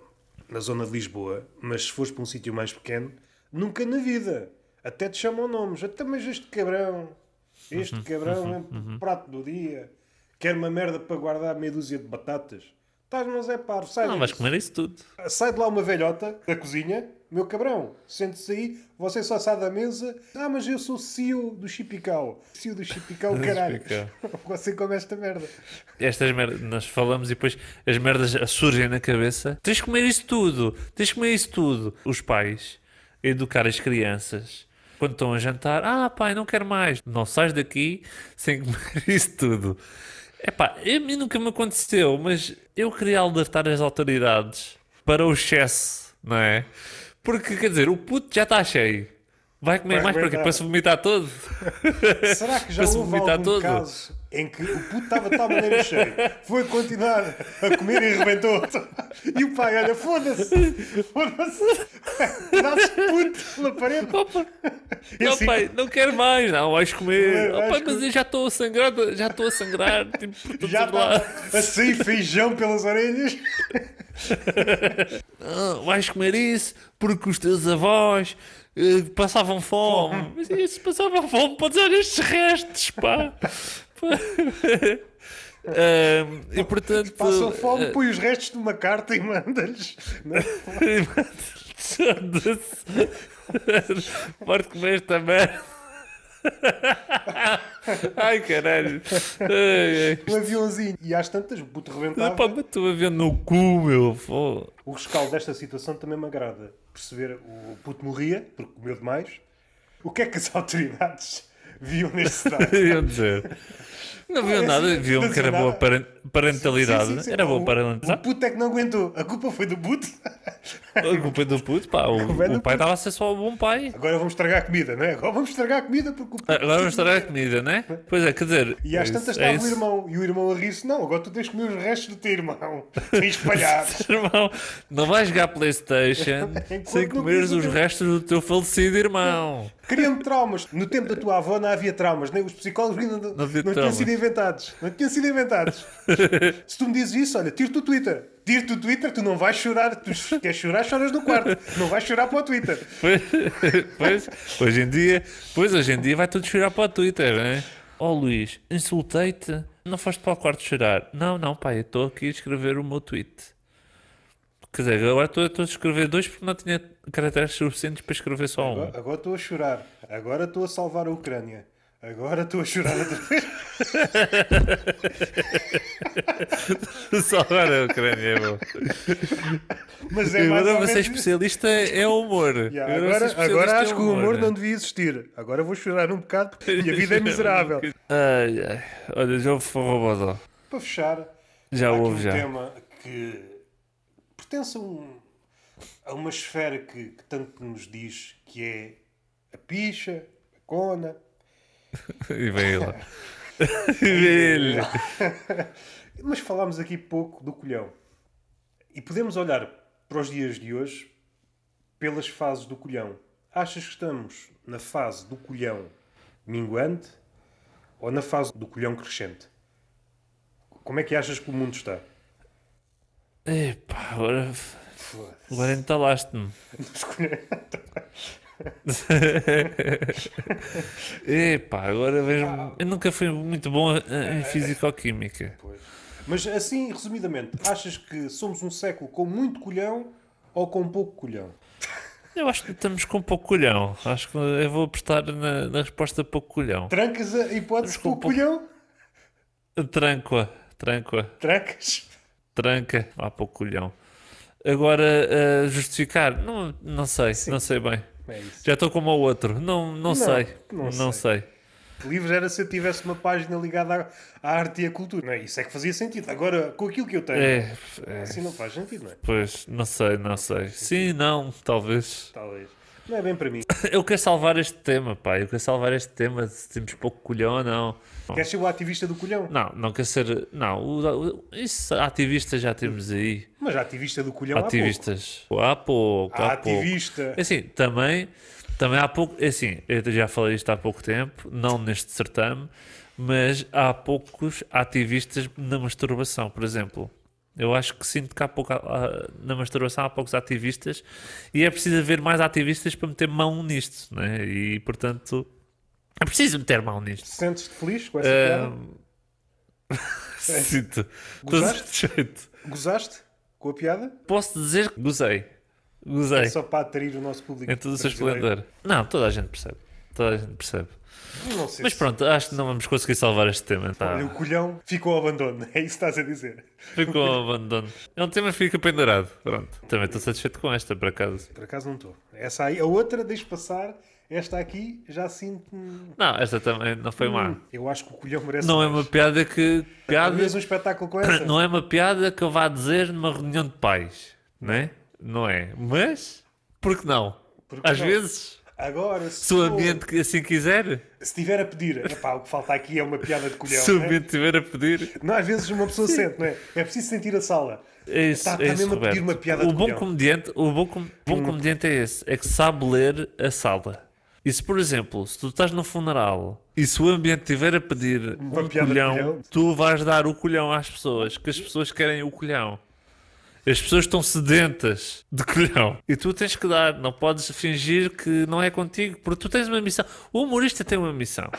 na zona de Lisboa, mas se fores para um sítio mais pequeno, nunca na vida. Até te chamam nomes. Até mas este cabrão, Uhum, este cabrão é o prato do dia, quer uma merda para guardar meia dúzia de batatas. Estás, mas é paro, sai Não, vais comer isso tudo. Sai de lá uma velhota da cozinha, meu cabrão, sente-se aí, você só sai da mesa. Ah, mas eu sou CEO do Chipical. CEO do Chipical, caralho. Você come esta merda. Estas merdas, nós falamos e depois as merdas surgem na cabeça. Tens de comer isso tudo, tens de comer isso tudo. Os pais educar as crianças quando estão a jantar, ah pai, não quero mais. Não sais daqui sem comer isso tudo. Epá, a mim nunca me aconteceu, mas eu queria alertar as autoridades para o excesso, não é? Porque, quer dizer, o puto já está cheio. Vai comer Vai mais para quê? Para se vomitar todo? Será que já Para se houve vomitar algum todo. caso em que o puto estava de tal maneira cheio, foi continuar a comer e arrebentou E o pai, olha, foda-se, foda-se, dá-se puto na parede. Opa, E Não, assim, pai, não quero mais, não, vais comer. Oh, pai, mas eu já estou a sangrar, já estou a sangrar, tipo, já está a sair feijão pelas orelhas. Ah, vais comer isso porque os teus avós eh, passavam fome. Mas isso, passavam fome, podes olhar estes restos, pá. Ah, e portanto. Passam fome, eh, põe os restos numa carta e manda-lhes. É? Foda-se. Pode comer esta merda. Ai caralho. Ai, ai. Um aviãozinho. E às tantas, o puto rebentava. Pá, mas estou a ver no cu, meu. Fô. O rescaldo desta situação também me agrada. Perceber o puto morria, porque comeu demais. O que é que as autoridades viam neste dizer. Não viam é nada, viam não que era boa parentalidade. Sim, sim, sim. Era boa O- O parentalidade. puto é que não aguentou. A culpa foi do puto. A culpa é do puto, pá. O, é o pai estava a ser só um bom pai. Agora vamos estragar a comida, não é? Agora vamos estragar a comida porque o puto... Agora vamos estragar a comida, né? Pois é, quer dizer. E às é tantas isso- é estava o irmão. E o irmão a rir-se. Não, agora tu tens de comer os restos do teu irmão. Tens espalhados. Irmão, não vais jogar Playstation sem não comeres os restos do teu falecido irmão. Criando traumas. No tempo da tua avó não havia traumas. Nem os psicólogos ainda não, Não não tinham sido inventados. Não tinham sido inventados. Se tu me dizes isso, olha, tiro-te o Twitter. Tiro-te o Twitter, tu não vais chorar. Tu queres chorar, choras no quarto. Não vais chorar para o Twitter. Pois, pois, hoje em dia, pois hoje em dia vai tudo chorar para o Twitter, né? Oh Luís, insultei-te, não foste para o quarto chorar. Não, não, pai, eu estou aqui a escrever o meu tweet. Quer dizer, agora estou estou a escrever dois porque não tinha caracteres suficientes para escrever só um. Agora agora estou a chorar. Agora estou a salvar a Ucrânia. Agora estou a chorar outra vez. Só agora a Ucrânia é bom. Mas é mais Agora ou você é menos... especialista é humor. Yeah, Agora agora, é agora especialista acho é que o humor não devia existir. Agora vou chorar um bocado porque a minha vida é miserável. Ai, ai. Olha, já houve forrobodó. Para fechar, Já houve, um já. tema que pertence a, um- a uma esfera que, que tanto nos diz que é a picha, a cona. E vem. E vem ele. Mas falámos aqui pouco do colhão. E podemos olhar para os dias de hoje pelas fases do colhão. Achas que estamos na fase do colhão minguante ou na fase do colhão crescente? Como é que achas que o mundo está? Epá, agora. Agora entalaste-me. Epá, agora vejo. Eu nunca fui muito bom em fisicoquímica. Mas assim, resumidamente, achas que somos um século com muito colhão ou com pouco colhão? Eu acho que estamos com pouco colhão. Acho que eu vou apostar na, na resposta pouco colhão. Trancas a hipótese com pouco pouco- colhão? Tranqua, tranqua, Trancas? Tranca. Há pouco colhão. Agora, eh, justificar, não, não sei, não sei bem. É. Já estou como o outro. Não, não, sei. não Não, sei. Livros era se eu tivesse uma página ligada à, à arte e à cultura. Não é? Isso é que fazia sentido. Agora, com aquilo que eu tenho, É, é, assim não faz sentido, não é? pois, não sei, não sei. Sim, não, talvez. Talvez. Não é bem para mim. Eu quero salvar este tema, pá. Eu quero salvar este tema de se temos pouco colhão ou não. Queres ser o ativista do colhão? Não, não quer ser. Não, o, o- isso, ativista já temos aí. Mas ativista do colhão há pouco. Ativistas. Há pouco. Há Há pouco. ativista. É Assim, também, também há pouco. É assim, eu já falei isto há pouco tempo, não neste certame, mas há poucos ativistas na masturbação, por exemplo. Eu acho que sinto que há pouco, na masturbação há poucos ativistas e é preciso haver mais ativistas para meter mão nisto, né? E portanto é preciso meter mão nisto. Sentes-te feliz com essa Ah, piada? Sinto. Estou Gozaste? Gozaste com a piada? Posso dizer que gozei. Gozei. É só para atrair o nosso público. Em todo o seu esplendor. Não, toda a gente percebe. Gente percebe. Não sei Mas se- pronto, acho que não vamos conseguir salvar este tema. Tá? Olha, o colhão ficou ao abandono. É isso que estás a dizer. Ficou ao abandono. É um tema que fica pendurado. Pronto. Também estou satisfeito com esta, por acaso. Por acaso não estou. Essa aí, a outra, deixo passar. Esta aqui, já sinto. Não, esta também não foi má. Eu acho que o colhão merece. Não é mais. uma piada que. Piada, um espetáculo com essa. não é uma piada que eu vá dizer numa reunião de pais. Não é? Não é. Mas. Por que não? Por que Às não? vezes, Agora, se, se o for- ambiente que assim quiser, se tiver a pedir, epá, o que falta aqui é uma piada de colhão. se o é? ambiente estiver a pedir, Não, às vezes uma pessoa sente, não é? É preciso sentir a sala. É isso, Tá- é tá isso, mesmo a pedir Roberto. uma piada o de bom colhão. comediante, o bom, com- bom comediante é esse, é que sabe ler a sala. E se, por exemplo, se tu estás num funeral e se o ambiente estiver a pedir Uma um colhão, colhão. tu vais dar o colhão às pessoas, que as pessoas querem o colhão. As pessoas estão sedentas de colhão. E tu tens que dar, não podes fingir que não é contigo, porque tu tens uma missão. O humorista tem uma missão.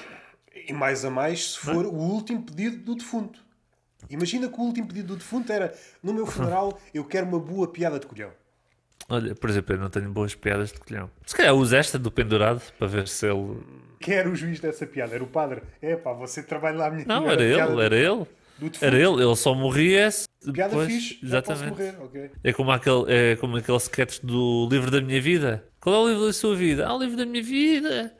E mais a mais se for o último pedido do defunto. Imagina que o último pedido do defunto era: no meu funeral, eu quero uma boa piada de colhão. Olha, por exemplo, eu não tenho boas piadas de colhão. Se calhar usa esta do pendurado para ver se ele. Quem era o juiz dessa piada? Era o padre? É pá, você trabalha lá a minha Não, era ele, era ele. Era ele, ele só morria se Piada depois, fixe, exatamente. morrer, ok. É como aquele, é como aquele sketch do livro da minha vida. Qual é o livro da sua vida? Ah, o livro da minha vida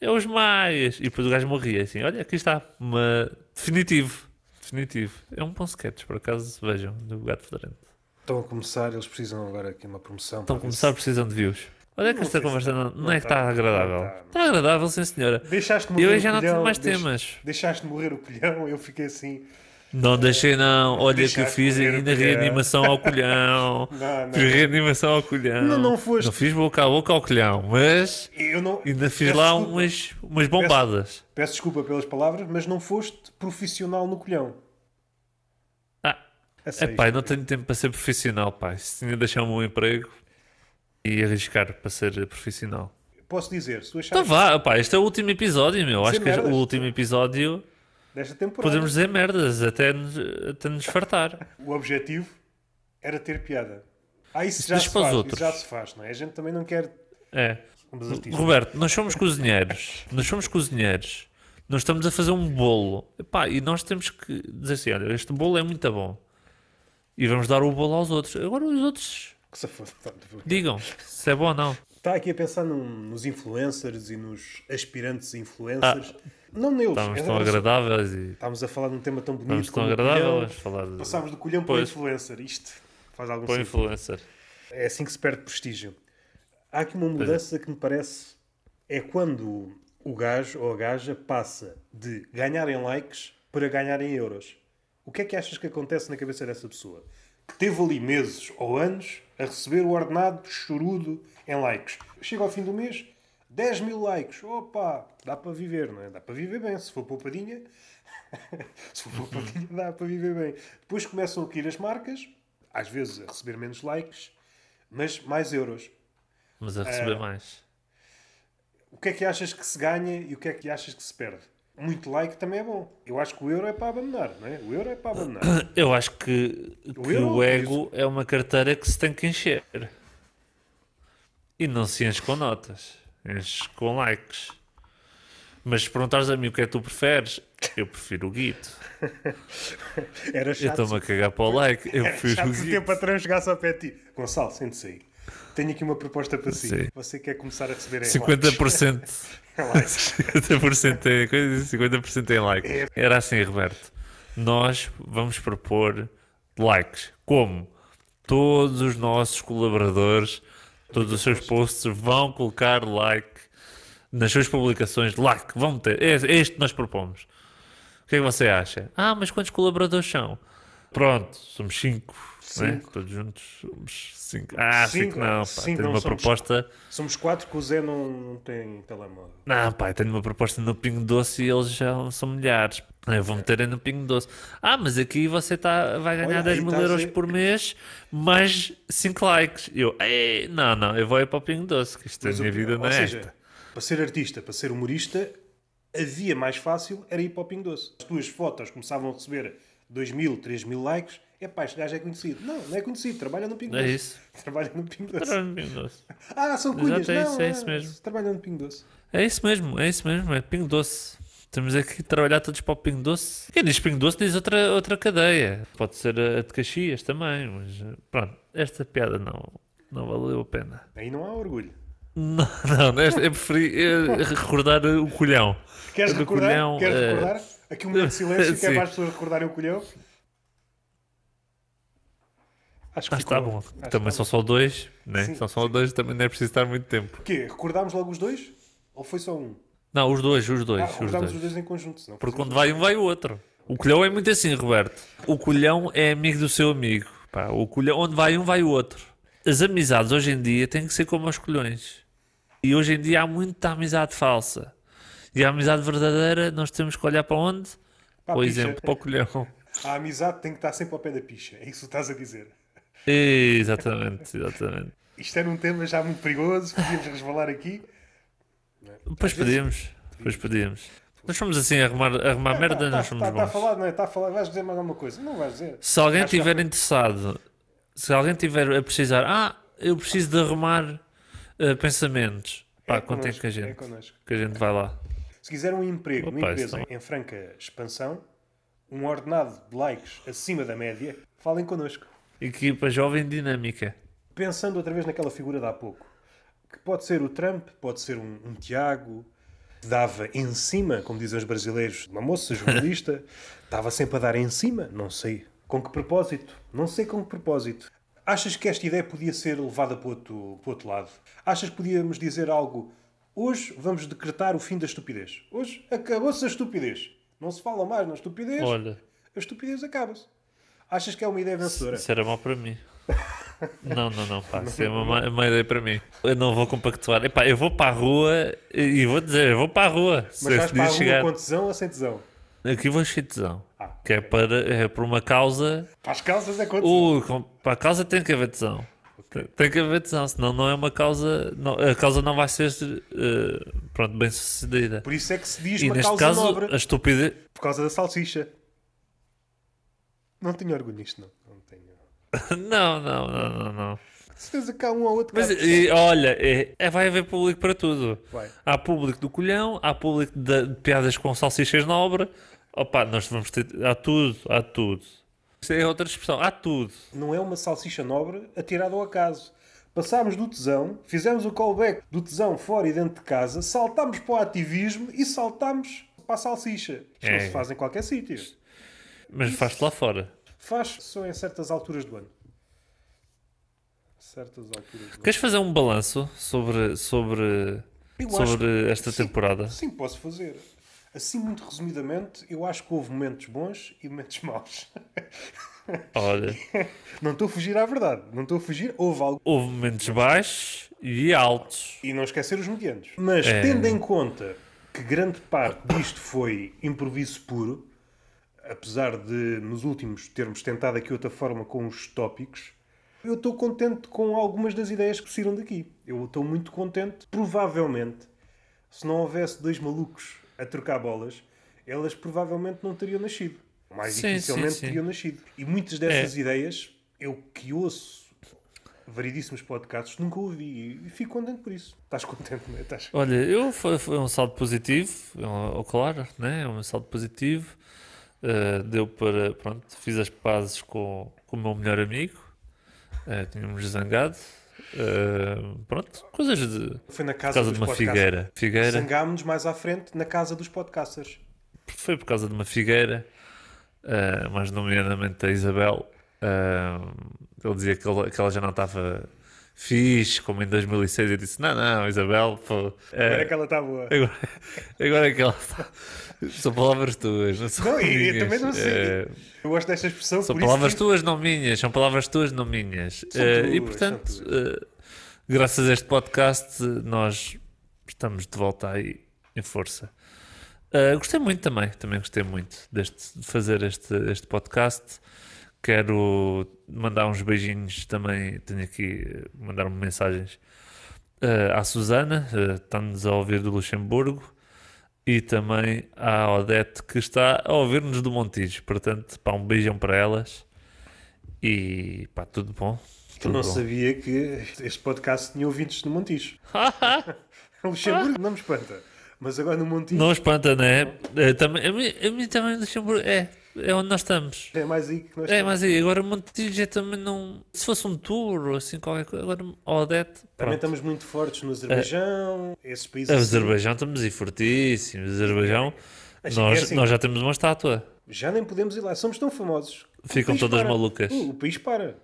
é os Maias. E depois o gajo morria assim. Olha, aqui está. Uma... Definitivo. Definitivo. É um bom sketch, por acaso vejam, do Gato Fedorento. Estão a começar, eles precisam agora aqui uma promoção. Estão a começar, precisam de views. Olha que esta se conversa não, não é que está, está agradável. está. Está agradável, sim senhora. se- Deixaste morrer Eu o já não colhão, tenho mais temas. Deixaste morrer o colhão, eu fiquei assim. Não deixei não. Olha que eu fiz ainda colhão. reanimação ao colhão. Não, não. Fiz reanimação ao colhão. Não, não foste. Não fiz boca a boca ao colhão, mas Eu não, ainda fiz peço lá desculpa. umas, umas bombadas. Peço desculpa pelas palavras, mas não foste profissional no colhão. Ah, é pai, não tenho tempo para ser profissional, pai. Se tinha de deixar o meu emprego e arriscar para ser profissional. Posso dizer, se tu Então achares vá, pá, este é o último episódio, meu. Acho que merdas. o último episódio desta temporada, podemos dizer merdas até nos, até nos fartar. o objetivo era ter piada. Ah, isso, Isso já se faz, isso já se faz, não é? A gente também não quer É. Roberto, nós somos cozinheiros. Nós somos cozinheiros. Nós estamos a fazer um bolo. Epá, e nós temos que dizer assim: olha, este bolo é muito bom. E vamos dar o bolo aos outros. Agora os outros digam se é bom ou não. Está aqui a pensar num- nos influencers e nos aspirantes influencers. não neles. Estamos é- tão só- agradáveis e Estamos a falar de um tema tão bonito estamos tão agradáveis. falar de. Passámos do colhão para o Pois. influencer. Isto faz algum Para sentido. influencer. É assim que se perde prestígio. Há aqui uma mudança que me parece é quando o gajo ou a gaja passa de ganhar em likes para ganhar em euros. O que é que achas que acontece na cabeça dessa pessoa? Que teve ali meses ou anos a receber o ordenado chorudo em likes. Chega ao fim do mês, 10 mil likes. Opa, dá para viver, não é? Dá para viver bem. Se for poupadinha, se for poupadinha, dá para viver bem. Depois começam a cair as marcas, às vezes a receber menos likes, mas mais euros. Mas a receber mais. O que é que achas que se ganha e o que é que achas que se perde? Muito like também é bom. Eu acho que o euro é para abandonar, não é? O euro é para abandonar. Eu acho que, que euro, o ego é uma carteira que se tem que encher. E não se enche com notas. Enche com likes. Mas se perguntares a mim o que é que tu preferes, eu prefiro o guito. Era Eu chato. estou-me a cagar para o like. Eu prefiro o o guito. tempo atrás chegasse ao pé de ti. Gonçalo, sente-se aí. Tenho aqui uma proposta para si. Sim. Você quer começar a receber em 50% likes. 50% em coisa e 50% em likes. É. Era assim, Roberto. Nós vamos propor likes. Como? Todos os nossos colaboradores, todos os seus posts vão colocar like nas suas publicações. Like, vão ter. É, é este que nós propomos. O que é que você acha? Ah, mas quantos colaboradores são? Pronto, somos 5. Né? Cinco. Todos juntos somos 5. Ah, 5 Cinco, não. Pá, cinco tenho não uma somos. proposta. Somos quatro que o Zé não, não tem telemóvel. Não, pai, tenho uma proposta no Pingo Doce e eles já são milhares. Eu vou meter no Pingo Doce. Ah, mas aqui você tá, vai ganhar Olha, 10 aí mil estás euros por mês, mais 5 likes. Eu, "Ei, não, não, eu vou ir para o Pingo Doce, que isto é a Mas minha vida não é seja, esta. para ser artista, para ser humorista, a via mais fácil era ir para o Pingo Doce. As tuas fotos começavam a receber 2 mil, 3 mil likes. É pá, este gajo é conhecido. Não, não é conhecido. Trabalha no Pingo É Doce. isso. Trabalha no Pingo Doce. Era no Pingo Doce. Ah, são cunhas. Exato, é não, isso, é isso mesmo. Trabalha no Pingo Doce. É isso mesmo, é isso mesmo, é Pingo Doce. Temos aqui que trabalhar todos para o Pingo Doce. Quem diz Pingo Doce diz outra, outra cadeia. Pode ser a de Caxias também, mas eh, pronto, esta piada não, não valeu a pena. Aí não há orgulho. Não, não, esta- eu preferi eh, recordar o colhão. Queres do recordar? colhão, Queres eh, recordar? Aqui um momento de silêncio que é para as pessoas recordarem o colhão. Acho que Ah, está ficou- bom. acho Também está são só dois, né? Sim, São só dois, também não é preciso estar muito tempo. O quê? Recordámos logo os dois? Ou foi só um? Não, os dois, os dois, Ah, os recordámos dois. os dois em conjunto. Senão Porque quando vai um, vai o outro. O colhão é muito assim, Roberto. O colhão é amigo do seu amigo. Pá, o colhão, onde vai um, vai o outro. As amizades hoje em dia têm que ser como os colhões. E hoje em dia há muita amizade falsa. E a amizade verdadeira, nós temos que olhar para onde? Para Por exemplo, para o colhão. A amizade tem que estar sempre ao pé da picha. É isso que estás a dizer. Exatamente, exatamente. Isto era um tema já muito perigoso. Podíamos resvalar aqui. Depois pedimos. Depois pedimos. Nós somos assim a arrumar, a arrumar merda, nós somos Está tá a bons. falar, não é? Está a falar. Vais dizer mais alguma coisa? Não vais dizer. Se alguém estiver interessado, se alguém estiver a precisar, ah, eu preciso de arrumar eh, pensamentos, pá, É contem com a é gente, connosco. que a gente vai lá. Se quiser um emprego Opa, numa empresa não- em franca expansão, um ordenado de likes acima da média, falem connosco. Equipa jovem dinâmica. Pensando outra vez naquela figura de há pouco, que pode ser o Trump, pode ser um, um Tiago, dava em cima, como dizem os brasileiros, uma moça jornalista, estava sempre a dar em cima, não sei com que propósito, não sei com que propósito. Achas que esta ideia podia ser levada para outro, para outro lado? Achas que podíamos dizer algo? Hoje vamos decretar o fim da estupidez. Hoje acabou-se a estupidez. Não se fala mais na estupidez. Olha, A estupidez acaba-se. Achas que é uma ideia vencedora? isso era mau para mim. Não, não, não, pá, isso é uma, uma ideia para mim. Eu não vou compactuar. Epá, eu vou para a rua e vou dizer, eu vou para a rua. Se Mas vais esse para a rua chegar- com tesão ou sem tesão? Aqui vou de tesão. Ah. Que é, para, é por uma causa Para as calças é com tesão. Com- para a causa tem que haver tesão. Tem- Tem que haver tesão, senão não é uma causa. não- a causa não vai ser eh, pronto, bem sucedida. Por isso é que se diz E uma neste causa caso, nobre. a estupidez. Por causa da salsicha. Não tenho orgulho nisto, não. Não tenho. Não, não, não, não, não. certeza que há um ou outro Mas, e, olha, é, é- vai haver público para tudo. Vai. Há público do colhão, há público de, de piadas com salsichas nobre. Opa, nós vamos ter. Há tudo, há tudo. Isto é outra expressão, há tudo. Não é uma salsicha nobre atirada ao acaso. Passámos do tesão, fizemos o callback do tesão fora e dentro de casa, saltámos para o ativismo e saltámos para a salsicha. Isto não É. se faz em qualquer sítio. Mas faz-te lá fora. Faz só em certas alturas do ano. Certas alturas do ano. Queres fazer um balanço sobre, sobre, Eu acho sobre esta sim, temporada? Sim, posso fazer. Assim, muito resumidamente, eu acho que houve momentos bons e momentos maus. Olha, Não estou a fugir à verdade. Não estou a fugir. Houve algo. houve momentos baixos e altos. E não esquecer os medianos. Mas É. tendo em conta que grande parte disto foi improviso puro, apesar de nos últimos termos tentado aqui outra forma com os tópicos, eu estou contente com algumas das ideias que saíram daqui. Eu estou muito contente. Provavelmente, se não houvesse dois malucos a trocar bolas, elas provavelmente não teriam nascido. Mais Sim, dificilmente sim, sim. teriam nascido. E muitas dessas É. ideias, eu que ouço variedíssimos podcasts, nunca ouvi e fico contente por isso. Estás contente, não é? Estás... Olha, eu foi, foi um saldo positivo, é claro, né? é um saldo positivo. Uh, deu para, pronto, fiz as pazes com, com o meu melhor amigo. Uh, tínhamos zangado. Uh, pronto, coisas de. Foi na casa, causa dos de uma figueira. Figueira. Zangámos-nos mais à frente na casa dos podcasters. Foi por causa de uma figueira, uh, mais nomeadamente a Isabel. Ele dizia que, ele- que ela já não estava fixe, como em 2006. Eu disse: Não, não, Isabel. Pô, Agora uh, é que ela está boa. Agora, agora é que ela está. São palavras tuas, não são Não, e eu minhas. também não sei. Eh, Eu gosto desta expressão. são palavras que- tuas, não minhas. São palavras tuas, não minhas. São Eh, e tuas, portanto, eh, graças a este podcast, nós estamos de volta aí em força. Eh, gostei muito também, também gostei muito deste, de fazer este, este podcast. Quero mandar uns beijinhos também. Tenho aqui, eh, mandar-me mensagens eh, à Susana, eh, está-nos a ouvir do Luxemburgo, e também à Odete, que está a ouvir-nos do Montijo. Portanto, pá, um beijão para elas e pá, tudo bom. Eu Tudo não bom. sabia que este podcast tinha ouvintes no Montijo. Luxemburgo não me espanta. Mas agora no Montijo Não espanta, né? Eh, também, a, mim, a mim também Luxemburgo é, é onde nós estamos. é mais aí que nós É, estamos. mas aí, agora Montijo é também não. Se fosse um tour ou assim, qualquer coisa. Agora Odete. Também estamos muito fortes no Azerbaijão, esses países A assim. Azerbaijão estamos aí fortíssimos. Azerbaijão, Assim, nós, é assim. nós já temos uma estátua. Já nem podemos ir lá, somos tão famosos. o Ficam todas para. malucas. Uh, o país para.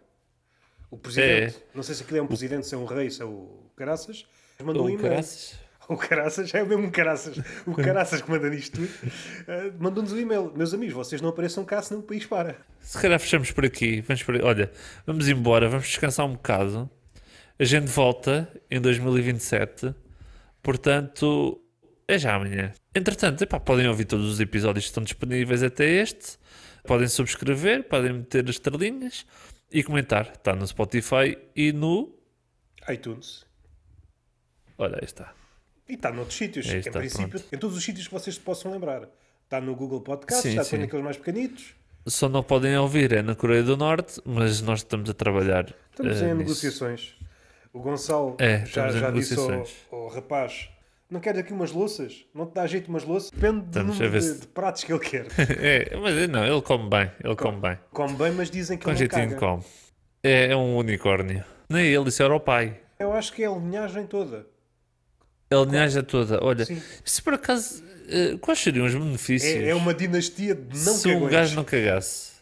O presidente, É. não sei se aquilo é um presidente, se é um rei, se é o Caraças, mandou um Oh, e-mail. caraças. O Caraças, é o mesmo Caraças. O Caraças que manda nisto tudo. eh, Mandou-nos um e-mail. Meus amigos, vocês não apareçam cá, senão o país para. Se calhar fechamos por aqui. Vamos por... Olha, vamos embora, vamos descansar um bocado. A gente volta em 2027. Portanto, é já amanhã. Entretanto, epá, podem ouvir todos os episódios que estão disponíveis até este. Podem subscrever, podem meter as estrelinhas e comentar. Está no Spotify e no. iTunes. Olha, aí está. E está noutros sítios. Aí em está, princípio, pronto. em todos os sítios que vocês se possam lembrar. Está no Google Podcast, Sim, está sim. naqueles mais pequenitos. Só não podem ouvir é na Coreia do Norte, mas nós estamos a trabalhar. Estamos eh, em nisso. negociações. O Gonçalo É, já, já disse ao, ao rapaz: não quer aqui umas louças? Não te dá jeito umas louças? Depende do Estamos de, de pratos que ele quer. É, mas não, ele come bem, ele come bem. Come bem, mas dizem que Com ele não caga. come. É, é um unicórnio. Nem ele, isso era o pai. Eu acho que é a linhagem toda. A linhagem toda. Olha, Sim. se por acaso, eh, quais seriam os benefícios É, é uma dinastia de não se um gajo não cagasse?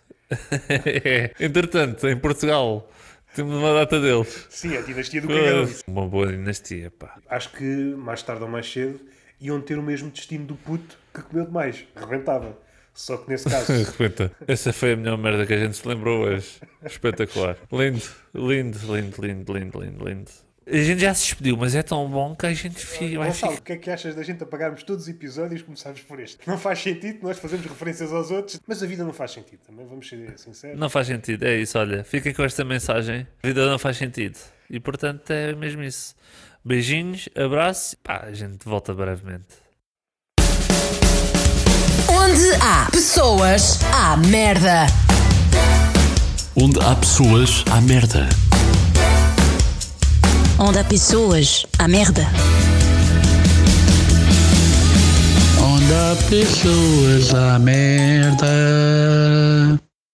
É. Entretanto, em Portugal, temos uma data deles. Sim, a dinastia do cagão. Uma boa dinastia, pá. Acho que mais tarde ou mais cedo iam ter o mesmo destino do puto que comeu demais. Rebentava. Só que nesse caso. Repenta, essa foi a melhor merda que a gente se lembrou hoje. Espetacular. Lindo, lindo, lindo, lindo, lindo, lindo, lindo. A gente já se despediu, mas é tão bom que a gente fi- vai Gonçalo, ficar. o que é que achas da gente apagarmos todos os episódios e começarmos por este? Não faz sentido, nós fazemos referências aos outros, mas a vida não faz sentido também, vamos ser sinceros. Não faz sentido, é isso, olha. Fiquem com esta mensagem. A vida não faz sentido. E portanto é mesmo isso. Beijinhos, abraço. Pá, a gente volta brevemente. Onde há pessoas, há merda. Onde há pessoas, há merda. Onde há pessoas, há merda. Onde há pessoas, há merda.